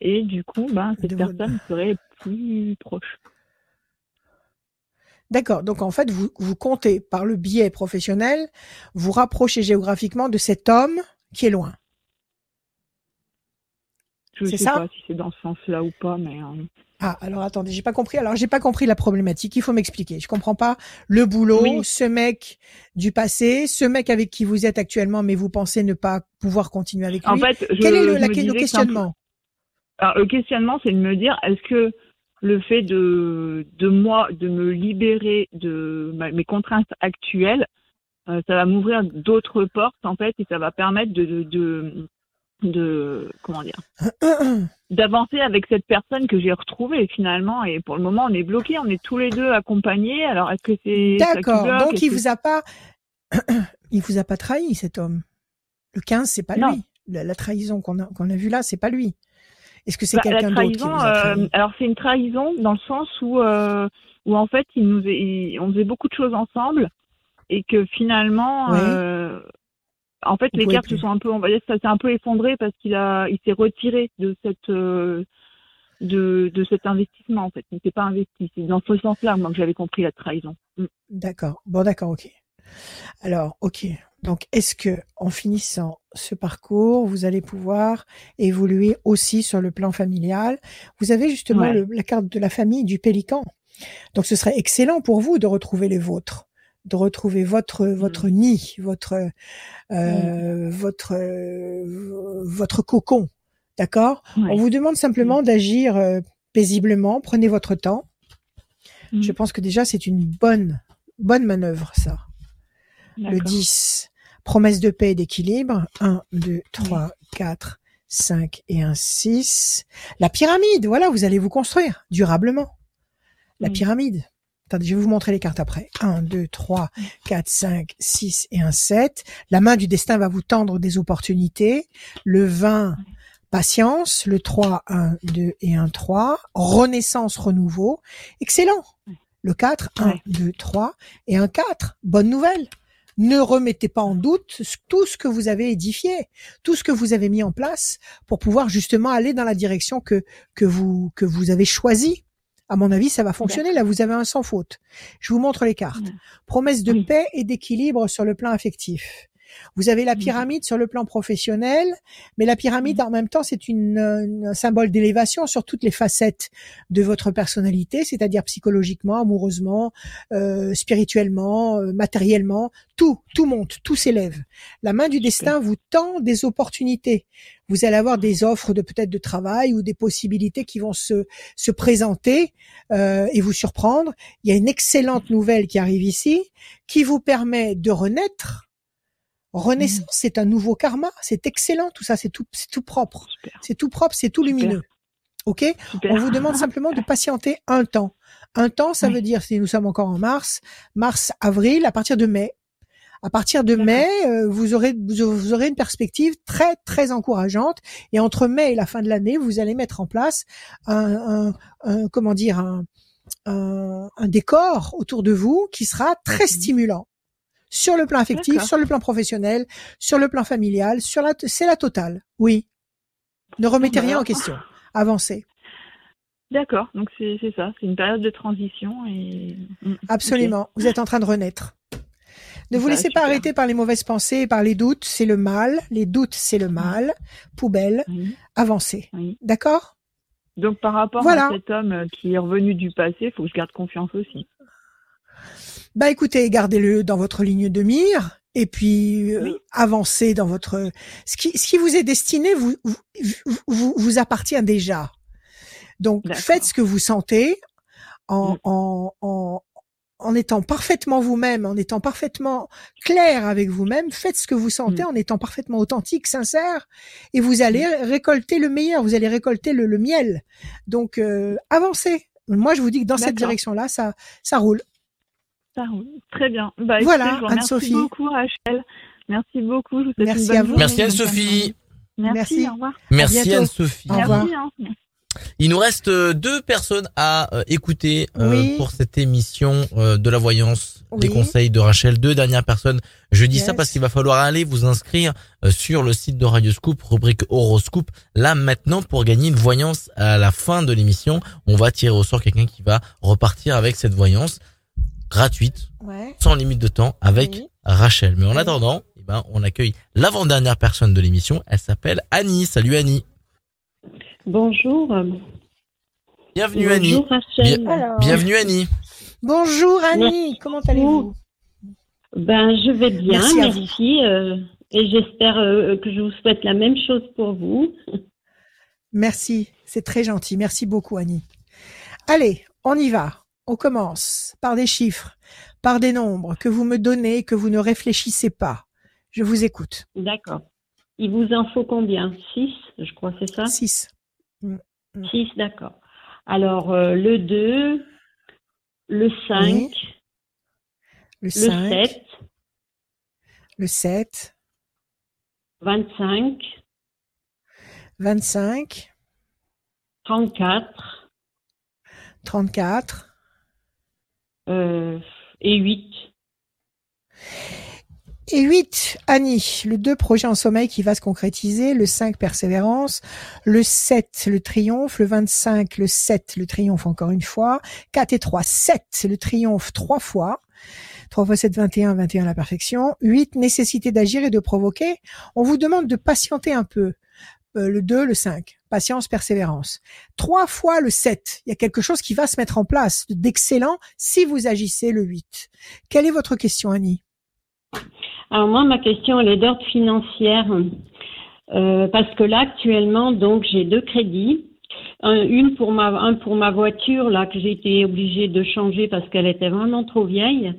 Et du coup, ben, cette votre- personne serait plus proche. D'accord. Donc en fait, vous, vous comptez par le biais professionnel, vous rapprocher géographiquement de cet homme qui est loin. Je C'est sais ça pas si c'est dans ce sens-là ou pas, mais euh, Ah, alors attendez, j'ai pas compris. Alors j'ai pas compris la problématique. Il faut m'expliquer. Je comprends pas le boulot, Oui. ce mec du passé, ce mec avec qui vous êtes actuellement, mais vous pensez ne pas pouvoir continuer avec lui. en fait, je, Quel est le, la- questionnement Alors, le questionnement, c'est de me dire, est-ce que le fait de, de moi, de me libérer de ma- mes contraintes actuelles, euh, ça va m'ouvrir d'autres portes, en fait, et ça va permettre de, de, de, de- comment dire, [coughs] d'avancer avec cette personne que j'ai retrouvée finalement. Et pour le moment, on est bloqué, on est tous les deux accompagnés. Alors, est-ce que c'est D'accord. Donc il vous a pas, [coughs] il vous a pas trahi cet homme? Le 15, c'est pas Non. lui. La, la trahison qu'on a qu'on a vue là, c'est pas lui. Est-ce que c'est Bah, quelqu'un d'autre qui vous trahison, a trahi? euh, alors c'est une trahison dans le sens où, euh, où en fait, il nous, il- on faisait beaucoup de choses ensemble et que finalement, euh, en fait, les cartes se sont un peu, on va dire, ça s'est un peu effondré parce qu'il a, il s'est retiré de cette, euh, de, de cet investissement en fait. Il n'était pas investi. C'est dans ce sens-là, moi, que j'avais compris la trahison. Mm. D'accord. Bon, d'accord, ok. Alors, ok. Donc, est-ce que, en finissant ce parcours, vous allez pouvoir évoluer aussi sur le plan familial? Vous avez justement Ouais. le- la carte de la famille du pélican. Donc, ce serait excellent pour vous de retrouver les vôtres, de retrouver votre votre nid, votre euh, votre euh, votre cocon. D'accord? Ouais. On vous demande simplement d'agir euh, paisiblement. Prenez votre temps. Je pense que déjà c'est une bonne bonne manœuvre ça. Le D'accord. 10, promesse de paix et d'équilibre. 1, 2, 3, 4, 5 et un 6. La pyramide, voilà, vous allez vous construire durablement. La pyramide. Attendez, je vais vous montrer les cartes après. 1, 2, 3, 4, 5, 6 et un 7. La main du destin va vous tendre des opportunités. Le 20, patience. Le 3, 1, 2 et un 3. Renaissance, renouveau. Excellent. Le 4, 1, Ouais. 2, 3 et un 4. Bonne nouvelle. Ne remettez pas en doute tout ce que vous avez édifié, tout ce que vous avez mis en place pour pouvoir justement aller dans la direction que, que vous, que vous avez choisi. À mon avis, ça va fonctionner. Là, vous avez un sans faute. Je vous montre les cartes. Promesse de Oui. paix et d'équilibre sur le plan affectif. Vous avez la Mhm. pyramide sur le plan professionnel, mais la pyramide en même temps c'est une, euh, un symbole d'élévation sur toutes les facettes de votre personnalité, c'est-à-dire psychologiquement, amoureusement, euh, spirituellement, euh, matériellement, tout, tout monte, tout s'élève. La main du destin vous tend des opportunités. Vous allez avoir des offres de peut-être de travail ou des possibilités qui vont se se présenter euh, et vous surprendre. Il y a une excellente nouvelle qui arrive ici, qui vous permet de renaître. Renaissance, c'est un nouveau karma, c'est excellent, tout ça, c'est tout, c'est tout propre, c'est tout propre, c'est tout Super. lumineux. Ok? Super. On vous demande simplement de patienter un temps. Un temps, ça Oui. veut dire, si nous sommes encore en mars, mars, avril, à partir de mai. À partir de D'accord. mai, euh, vous aurez vous aurez une perspective très très encourageante. Et entre mai et la fin de l'année, vous allez mettre en place un, un- un- comment dire un, un, un décor autour de vous qui sera très Mhm. stimulant sur le plan affectif, sur le plan professionnel, sur le plan familial, sur la c'est la totale. Oui. Ne remettez rien en question. Avancez. D'accord, donc c'est c'est ça, c'est une période de transition et. Absolument. Vous êtes en train de renaître. Ne vous laissez pas arrêter par les mauvaises pensées et par les doutes. C'est le mal. Les doutes, c'est le mal. Poubelle. Avancez. oui. D'accord? Donc par rapport Voilà. à cet homme euh, qui est revenu du passé, il faut que je garde confiance aussi. Bah écoutez, gardez-le dans votre ligne de mire. Et puis euh, Oui. avancez dans votre ce qui ce qui vous est destiné vous vous, vous, vous appartient déjà. Donc faites ce que vous sentez en Mm. en, en en étant parfaitement vous-même, en étant parfaitement clair avec vous-même, faites ce que vous sentez Mm. en étant parfaitement authentique, sincère, et vous allez récolter le meilleur, vous allez récolter le, le miel. Donc euh, avancez. Moi, je vous dis que dans cette direction-là, ça ça roule. Très bien. Bah, Voilà, Anne-Sophie. beaucoup, Rachel. Merci beaucoup. Je vous Merci une bonne à vous. journée, Merci Anne-Sophie. Merci, Merci. au revoir. Merci. Anne-Sophie. Au revoir. Merci, hein. Il nous reste euh, deux personnes à euh, écouter euh, Oui. pour cette émission euh, de la voyance, des conseils de Rachel. Deux dernières personnes. Je dis ça parce qu'il va falloir aller vous inscrire euh, sur le site de Radio Scoop, rubrique horoscope. Là maintenant, pour gagner une voyance à la fin de l'émission, on va tirer au sort quelqu'un qui va repartir avec cette voyance gratuite, Ouais. sans limite de temps, avec Oui. Rachel. Mais en Oui. attendant, eh ben, on accueille l'avant-dernière personne de l'émission. Elle s'appelle Annie. Salut Annie. Bonjour. Bienvenue Annie. Bonjour Rachel. Bien- Alors. Bienvenue Annie. Bonjour Annie, comment allez-vous? Ben, je vais bien, merci. euh, et j'espère euh, que je vous souhaite la même chose pour vous. Merci, c'est très gentil. Merci beaucoup Annie. Allez, on y va. On commence par des chiffres, par des nombres que vous me donnez, que vous ne réfléchissez pas. Je vous écoute. D'accord. Il vous en faut combien? Six, je crois, c'est ça? 6. Six, d'accord. Alors, euh, le 2, le 5, Oui. Le le 5, 7, le 7, 25, 25, 34 34. Euh, et 8. Et 8, Annie, le 2, projet en sommeil qui va se concrétiser, le 5, persévérance, le 7, le triomphe, le 25, le 7, le triomphe encore une fois, 4 et 3, 7, le triomphe trois fois, 3 fois 7, 21, 21 la perfection, 8, nécessité d'agir et de provoquer. On vous demande de patienter un peu, Euh, le 2, le 5, patience, persévérance. 3 fois le 7, il y a quelque chose qui va se mettre en place d'excellent si vous agissez le 8. Quelle est votre question, Annie? Alors moi, ma question, elle est d'ordre financière. Euh, parce que là, actuellement, donc, j'ai deux crédits. Un, une pour ma, un pour ma voiture, là, que j'ai été obligée de changer parce qu'elle était vraiment trop vieille.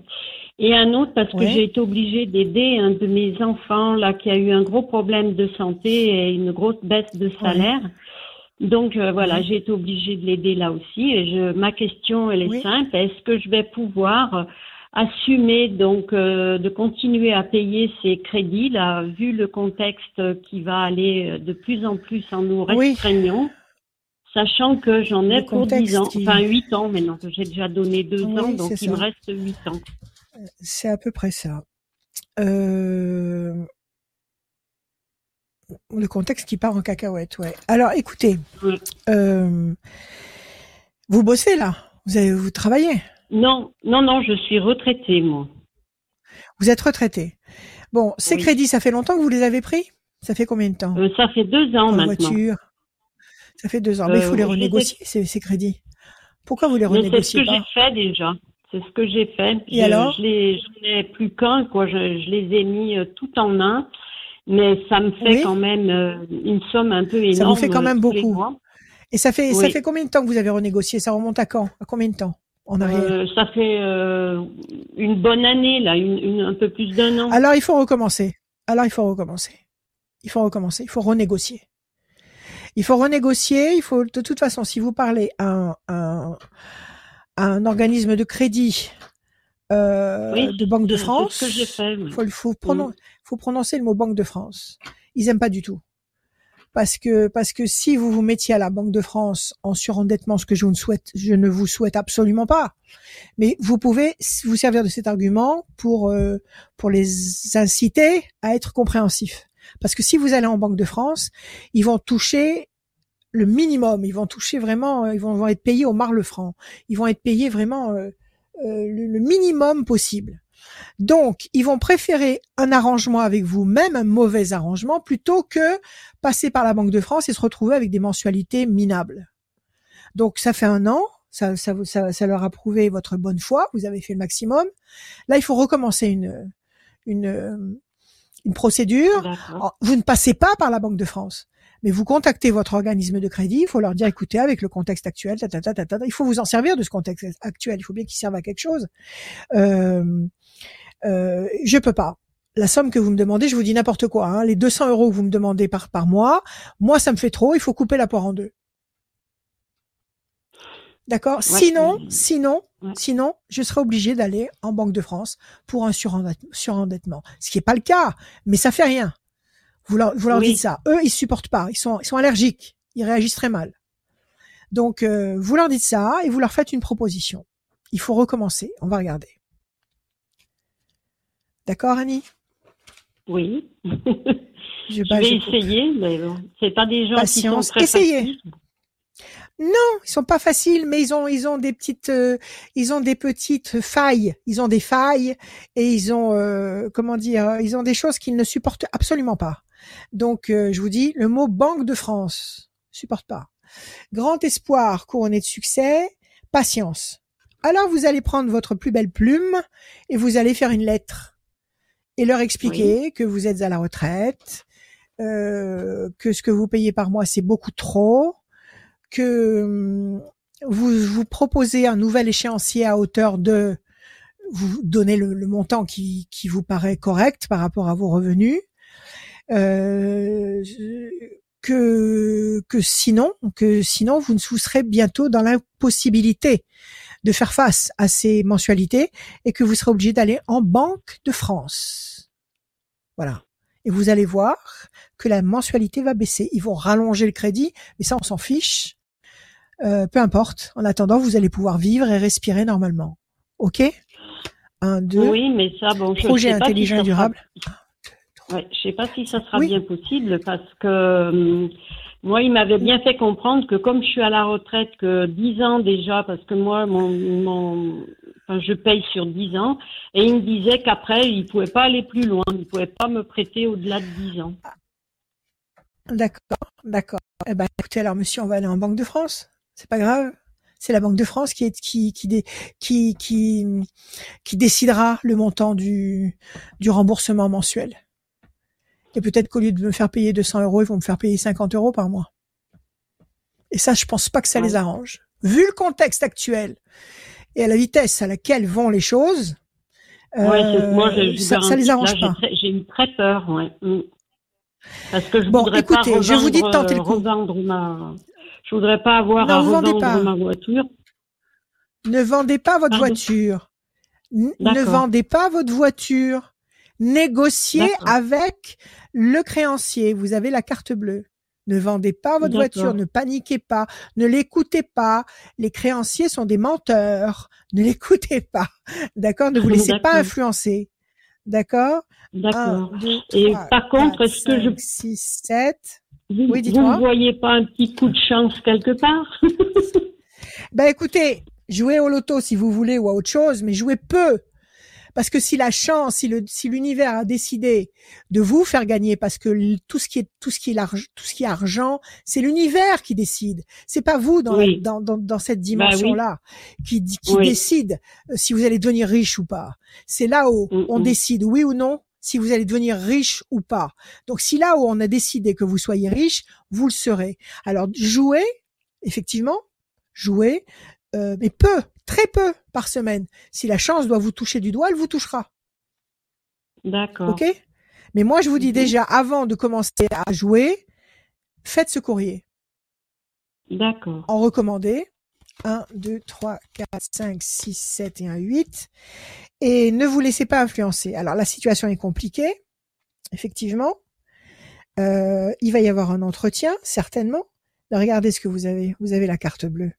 Et un autre parce que Ouais. j'ai été obligée d'aider un de mes enfants, là, qui a eu un gros problème de santé et une grosse baisse de salaire. Donc euh, voilà, Ouais. j'ai été obligée de l'aider là aussi. Et je, ma question, elle est Oui. simple est-ce que je vais pouvoir euh, assumer donc euh, de continuer à payer ces crédits là, vu le contexte qui va aller euh, de plus en plus en nous Oui. restreignant, sachant que j'en ai pour 10 ans, qui- enfin 8 ans maintenant, que j'ai déjà donné 2 Oui, ans, donc il me reste 8 ans. C'est à peu près ça. Euh, Le contexte qui part en cacahuète, ouais. Alors, écoutez, Oui. euh, vous bossez là, vous avez, vous travaillez, Non, non, non, je suis retraitée moi. vous êtes retraité. Bon, ces Oui. crédits, ça fait longtemps que vous les avez pris? Ça fait combien de temps? Euh, ça fait 2 ans maintenant. voiture Ça fait deux ans. Mais il faut les renégocier, ces, ces crédits. Pourquoi vous les Mais c'est ce renégociez que j'ai fait déjà. C'est ce que j'ai fait. Et Je- alors? je j'en ai plus qu'un, quoi. Je, je les ai mis euh, tout en un, mais ça me fait Oui. quand même euh, une somme un peu énorme. Ça vous fait quand euh, même beaucoup. Et ça fait, ça fait combien de temps que vous avez renégocié? Ça remonte à quand? À combien de temps En arrière? Euh, ça fait euh, une bonne année là, une, une- un peu plus d'un an. Alors il faut recommencer. Alors il faut recommencer. Il faut recommencer. Il faut renégocier. Il faut renégocier. Il faut de toute façon, si vous parlez à un, un, à un organisme de crédit euh, Oui, de Banque de France, oui. faut, faut, pronon- faut prononcer le mot Banque de France. Ils aiment pas du tout. Parce que, parce que si vous vous mettiez à la Banque de France en surendettement, ce que je ne souhaite, je ne vous souhaite absolument pas. Mais vous pouvez vous servir de cet argument pour, euh, pour les inciter à être compréhensifs. Parce que si vous allez en Banque de France, ils vont toucher le minimum. Ils vont toucher vraiment, euh, ils vont, vont être payés au marle franc. Ils vont être payés vraiment euh, euh, le, le minimum possible. Donc, ils vont préférer un arrangement avec vous, même un mauvais arrangement, plutôt que passer par la Banque de France et se retrouver avec des mensualités minables. Donc, ça fait un an, ça, ça, ça, ça leur a prouvé votre bonne foi, vous avez fait le maximum. Là, il faut recommencer une, une, une procédure. Vous ne passez pas par la Banque de France, mais vous contactez votre organisme de crédit. Il faut leur dire, écoutez, avec le contexte actuel, ta, ta, ta, ta, ta, il faut vous en servir de ce contexte actuel. Il faut bien qu'il serve à quelque chose. Euh, euh, je peux pas. La somme que vous me demandez, je vous dis n'importe quoi. Hein, les 200 euros que vous me demandez par par mois, moi ça me fait trop. Il faut couper la poire en deux. D'accord? Sinon, sinon, Ouais. sinon, je serai obligé d'aller en Banque de France pour un surendet- surendettement. Ce qui est pas le cas, mais ça fait rien. Vous leur, vous leur Oui. dites ça. Eux, ils supportent pas. Ils sont, ils sont allergiques. Ils réagissent très mal. Donc, euh, vous leur dites ça et vous leur faites une proposition. Il faut recommencer. On va regarder. D'accord, Annie? Oui. Je, [laughs] Je vais je essayer, mais bon, c'est pas des gens Patience. qui sont très Essayez. faciles. Non, ils sont pas faciles, mais ils ont ils ont des petites euh, ils ont des petites failles, ils ont des failles et ils ont euh, comment dire, ils ont des choses qu'ils ne supportent absolument pas. Donc euh, je vous dis le mot Banque de France supporte pas. Grand espoir couronné de succès, patience. Alors vous allez prendre votre plus belle plume et vous allez faire une lettre et leur expliquer que vous êtes à la retraite, euh, que ce que vous payez par mois c'est beaucoup trop, que hum, vous vous proposez un nouvel échéancier à hauteur de vous donnez le, montant qui, qui vous paraît correct par rapport à vos revenus euh, que que sinon que sinon vous ne vous serez bientôt dans l'impossibilité de faire face à ces mensualités et que vous serez obligé d'aller en banque de France. Voilà. Et vous allez voir que la mensualité va baisser. Ils vont rallonger le crédit, mais ça on s'en fiche. Euh, peu importe. En attendant, vous allez pouvoir vivre et respirer normalement. Ok? Un, deux. Oui, mais ça, bon, je Projet sais pas si intelligent ça et sera- durable. Ouais, je sais pas si ça sera Oui. bien possible parce que hum, moi, il m'avait bien fait comprendre que comme je suis à la retraite que 10 ans déjà, parce que moi, mon, mon, enfin, je paye sur 10 ans, et il me disait qu'après, il pouvait pas aller plus loin, il pouvait pas me prêter au-delà de 10 ans. D'accord, d'accord. Eh ben, écoutez, alors, monsieur, on va aller en Banque de France. C'est pas grave. C'est la Banque de France qui est, qui, qui, dé- qui, qui, qui décidera le montant du, du remboursement mensuel. Et peut-être qu'au lieu de me faire payer 200 euros, ils vont me faire payer 50 euros par mois. Et ça, je pense pas que ça les arrange. Vu le contexte actuel et à la vitesse à laquelle vont les choses, Ouais, euh, moi, je, ça, ça les arrange là, pas. j'ai eu très peur, ouais. hum. Parce que je Bon, voudrais écoutez, pas je vous dis de revendre, tenter le coup. revendre ma, je voudrais pas avoir Non, à vous vendez revendre pas. ma voiture. Ne vendez pas votre Pardon. voiture. Ne vendez pas votre voiture. Négociez avec le créancier. Vous avez la carte bleue. Ne vendez pas votre voiture. Ne paniquez pas. Ne l'écoutez pas. Les créanciers sont des menteurs. [laughs] Ne l'écoutez pas. D'accord? Ne vous laissez pas influencer. D'accord? D'accord. 1, 2, Et 3, par contre, 4, est-ce que je 5, 6, 7. Vous, Oui, vous dites-moi. ne voyez pas un petit coup de chance quelque part [laughs] Ben écoutez, jouez au loto si vous voulez ou à autre chose, mais jouez peu. Parce que si la chance, si le, si l'univers a décidé de vous faire gagner, parce que tout ce qui est, tout ce qui est l'argent, tout ce qui est argent, c'est l'univers qui décide. C'est pas vous dans, Oui. dans, dans, dans cette Bah oui. dimension-là qui, di- qui Oui. décide euh, si vous allez devenir riche ou pas. C'est là où on décide oui ou non si vous allez devenir riche ou pas. Donc si là où on a décidé que vous soyez riche, vous le serez. Alors jouez, effectivement, jouez, euh, mais peu, très peu par semaine. Si la chance doit vous toucher du doigt, elle vous touchera. D'accord. Ok? Mais moi, je vous dis Mhm. déjà, avant de commencer à jouer, faites ce courrier. D'accord. En recommandé. 1, 2, 3, 4, 5, 6, 7 et un 8. Et ne vous laissez pas influencer. Alors, la situation est compliquée, effectivement. Euh, il va y avoir un entretien, certainement. Regardez ce que vous avez. Vous avez la carte bleue.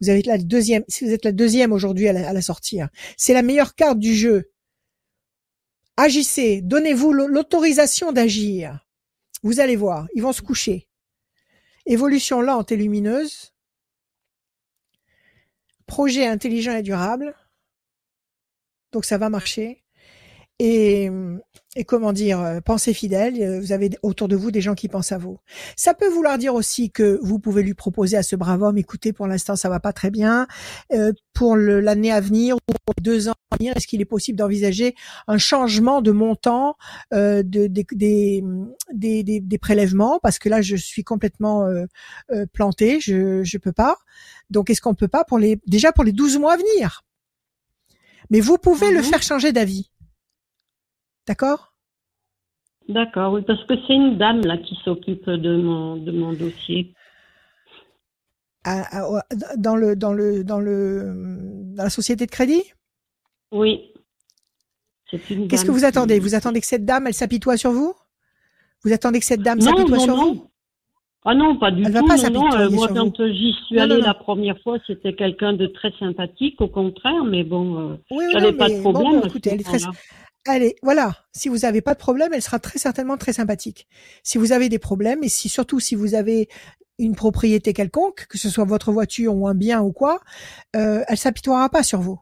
Vous avez la deuxième, si vous êtes la deuxième aujourd'hui à la, hein. c'est la meilleure carte du jeu. Agissez, donnez-vous l'au- l'autorisation d'agir. Vous allez voir, ils vont se coucher. Évolution lente et lumineuse. Projet intelligent et durable. Donc ça va marcher. Et, et comment dire, euh, pensée fidèle, euh, vous avez autour de vous des gens qui pensent à vous. Ça peut vouloir dire aussi que vous pouvez lui proposer à ce brave homme, écoutez, pour l'instant ça va pas très bien, euh, pour l'année à venir ou pour les deux ans à venir, est-ce qu'il est possible d'envisager un changement de montant euh, de, des, des, des, des- des prélèvements? Parce que là je suis complètement euh, euh, plantée, je je peux pas. Donc est-ce qu'on peut pas pour les déjà pour les 12 mois à venir? Mais vous pouvez le Mhm. faire changer d'avis. D'accord? D'accord, oui, parce que c'est une dame là qui s'occupe de mon de mon dossier. À- à- dans le dans le dans le dans la société de crédit? Oui. Qu'est-ce que vous qui- attendez? Vous attendez que cette dame, elle s'apitoie sur vous? Vous attendez que cette dame s'apitoie non, sur vous? Non. Ah non, pas du Elle va tout. pas non, non, euh, moi, sur quand vous. j'y suis Non, allée la première fois, c'était quelqu'un de très sympathique, au contraire, mais bon, euh, Oui, oui, j'avais pas mais de problème. bon, écoutez, elle est très. Allez, voilà. Si vous n'avez pas de problème, elle sera très certainement très sympathique. Si vous avez des problèmes, et si surtout si vous avez une propriété quelconque, que ce soit votre voiture ou un bien ou quoi, euh, elle s'apitoiera pas sur vous.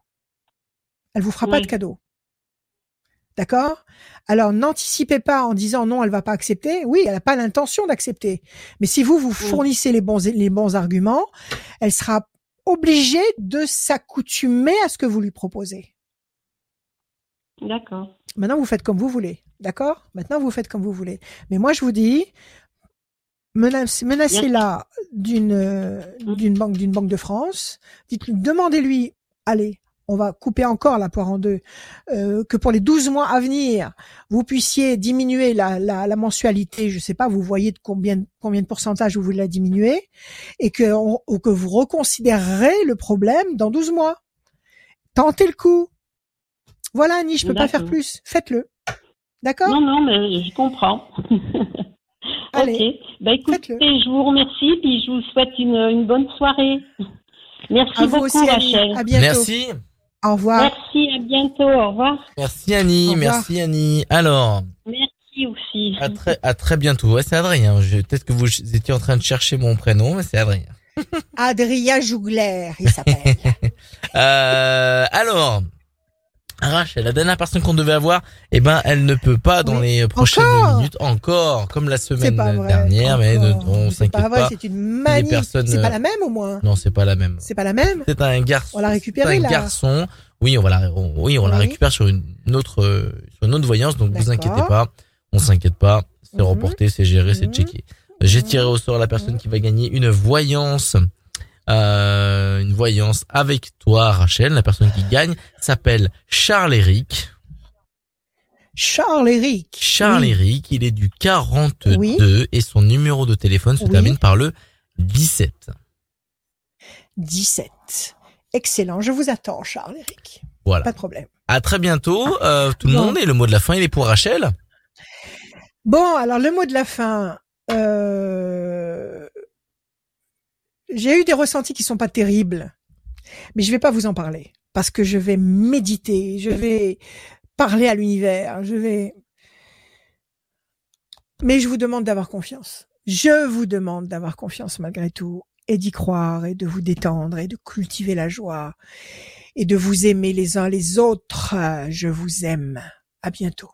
Elle vous fera pas de cadeau. D'accord? Alors n'anticipez pas en disant non, elle va pas accepter. Oui, elle n'a pas l'intention d'accepter. Mais si vous vous fournissez les bons les bons arguments, elle sera obligée de s'accoutumer à ce que vous lui proposez. D'accord. Maintenant, vous faites comme vous voulez. D'accord? Maintenant, vous faites comme vous voulez. Mais moi, je vous dis, menace- menacez-la d'une euh, d'une banque d'une banque de France. Dites-lui, demandez-lui, allez, on va couper encore la poire en deux, euh, que pour les 12 mois à venir, vous puissiez diminuer la, la, la mensualité. Je sais pas, vous voyez de combien combien de pourcentage vous voulez la diminuer, et que on- que vous reconsidérerez le problème dans 12 mois. Tentez le coup. Voilà, Annie, je peux pas faire plus. Faites-le. D'accord? Non, non, mais je comprends. [laughs] Allez, ok. Bah écoutez, je vous remercie, puis je vous souhaite une, une bonne soirée. Merci À vous beaucoup, aussi. Rachel. À bientôt. Merci. Au revoir. Merci, à bientôt. Au revoir. Merci Annie, merci Annie. Alors, Merci aussi. à très, à très bientôt. Ouais, c'est Adrien. Peut-être que vous étiez en train de chercher mon prénom, mais c'est Adrien. [laughs] Adrien Jougler, il s'appelle. [laughs] Euh, alors, Rachel, la dernière personne qu'on devait avoir, eh ben, elle ne peut pas dans Oui. les prochaines Encore minutes, encore, comme la semaine dernière, mais ne- on C'est pas s'inquiète vrai, pas. c'est une manie. personnes, C'est euh, pas la même au moins. Non, c'est pas la même. C'est pas la même. C'est un garçon. On l'a récupéré, un garçon. Oui, on va la, on- oui, on la récupère sur une autre, euh, sur une autre voyance. Donc, vous inquiétez pas. On s'inquiète pas. C'est Mhm. reporté, c'est géré, c'est Mhm. checké. J'ai tiré au sort la personne qui va gagner une voyance, euh, une voyance avec toi, Rachel. La personne qui gagne s'appelle Charles Eric. Charles Eric. Charles Oui. Eric, il est du 42 Oui. et son numéro de téléphone se Oui. termine par le 17. 17. Excellent. Je vous attends, Charles Eric. Voilà. Pas de problème. À très bientôt, euh, tout le Bon. monde. Et le mot de la fin, il est pour Rachel. Bon, alors le mot de la fin. Euh... J'ai eu des ressentis qui sont pas terribles, mais je vais pas vous en parler parce que je vais méditer, je vais parler à l'univers, je vais. Mais je vous demande d'avoir confiance. Je vous demande d'avoir confiance malgré tout et d'y croire et de vous détendre et de cultiver la joie et de vous aimer les uns les autres. Je vous aime. À bientôt.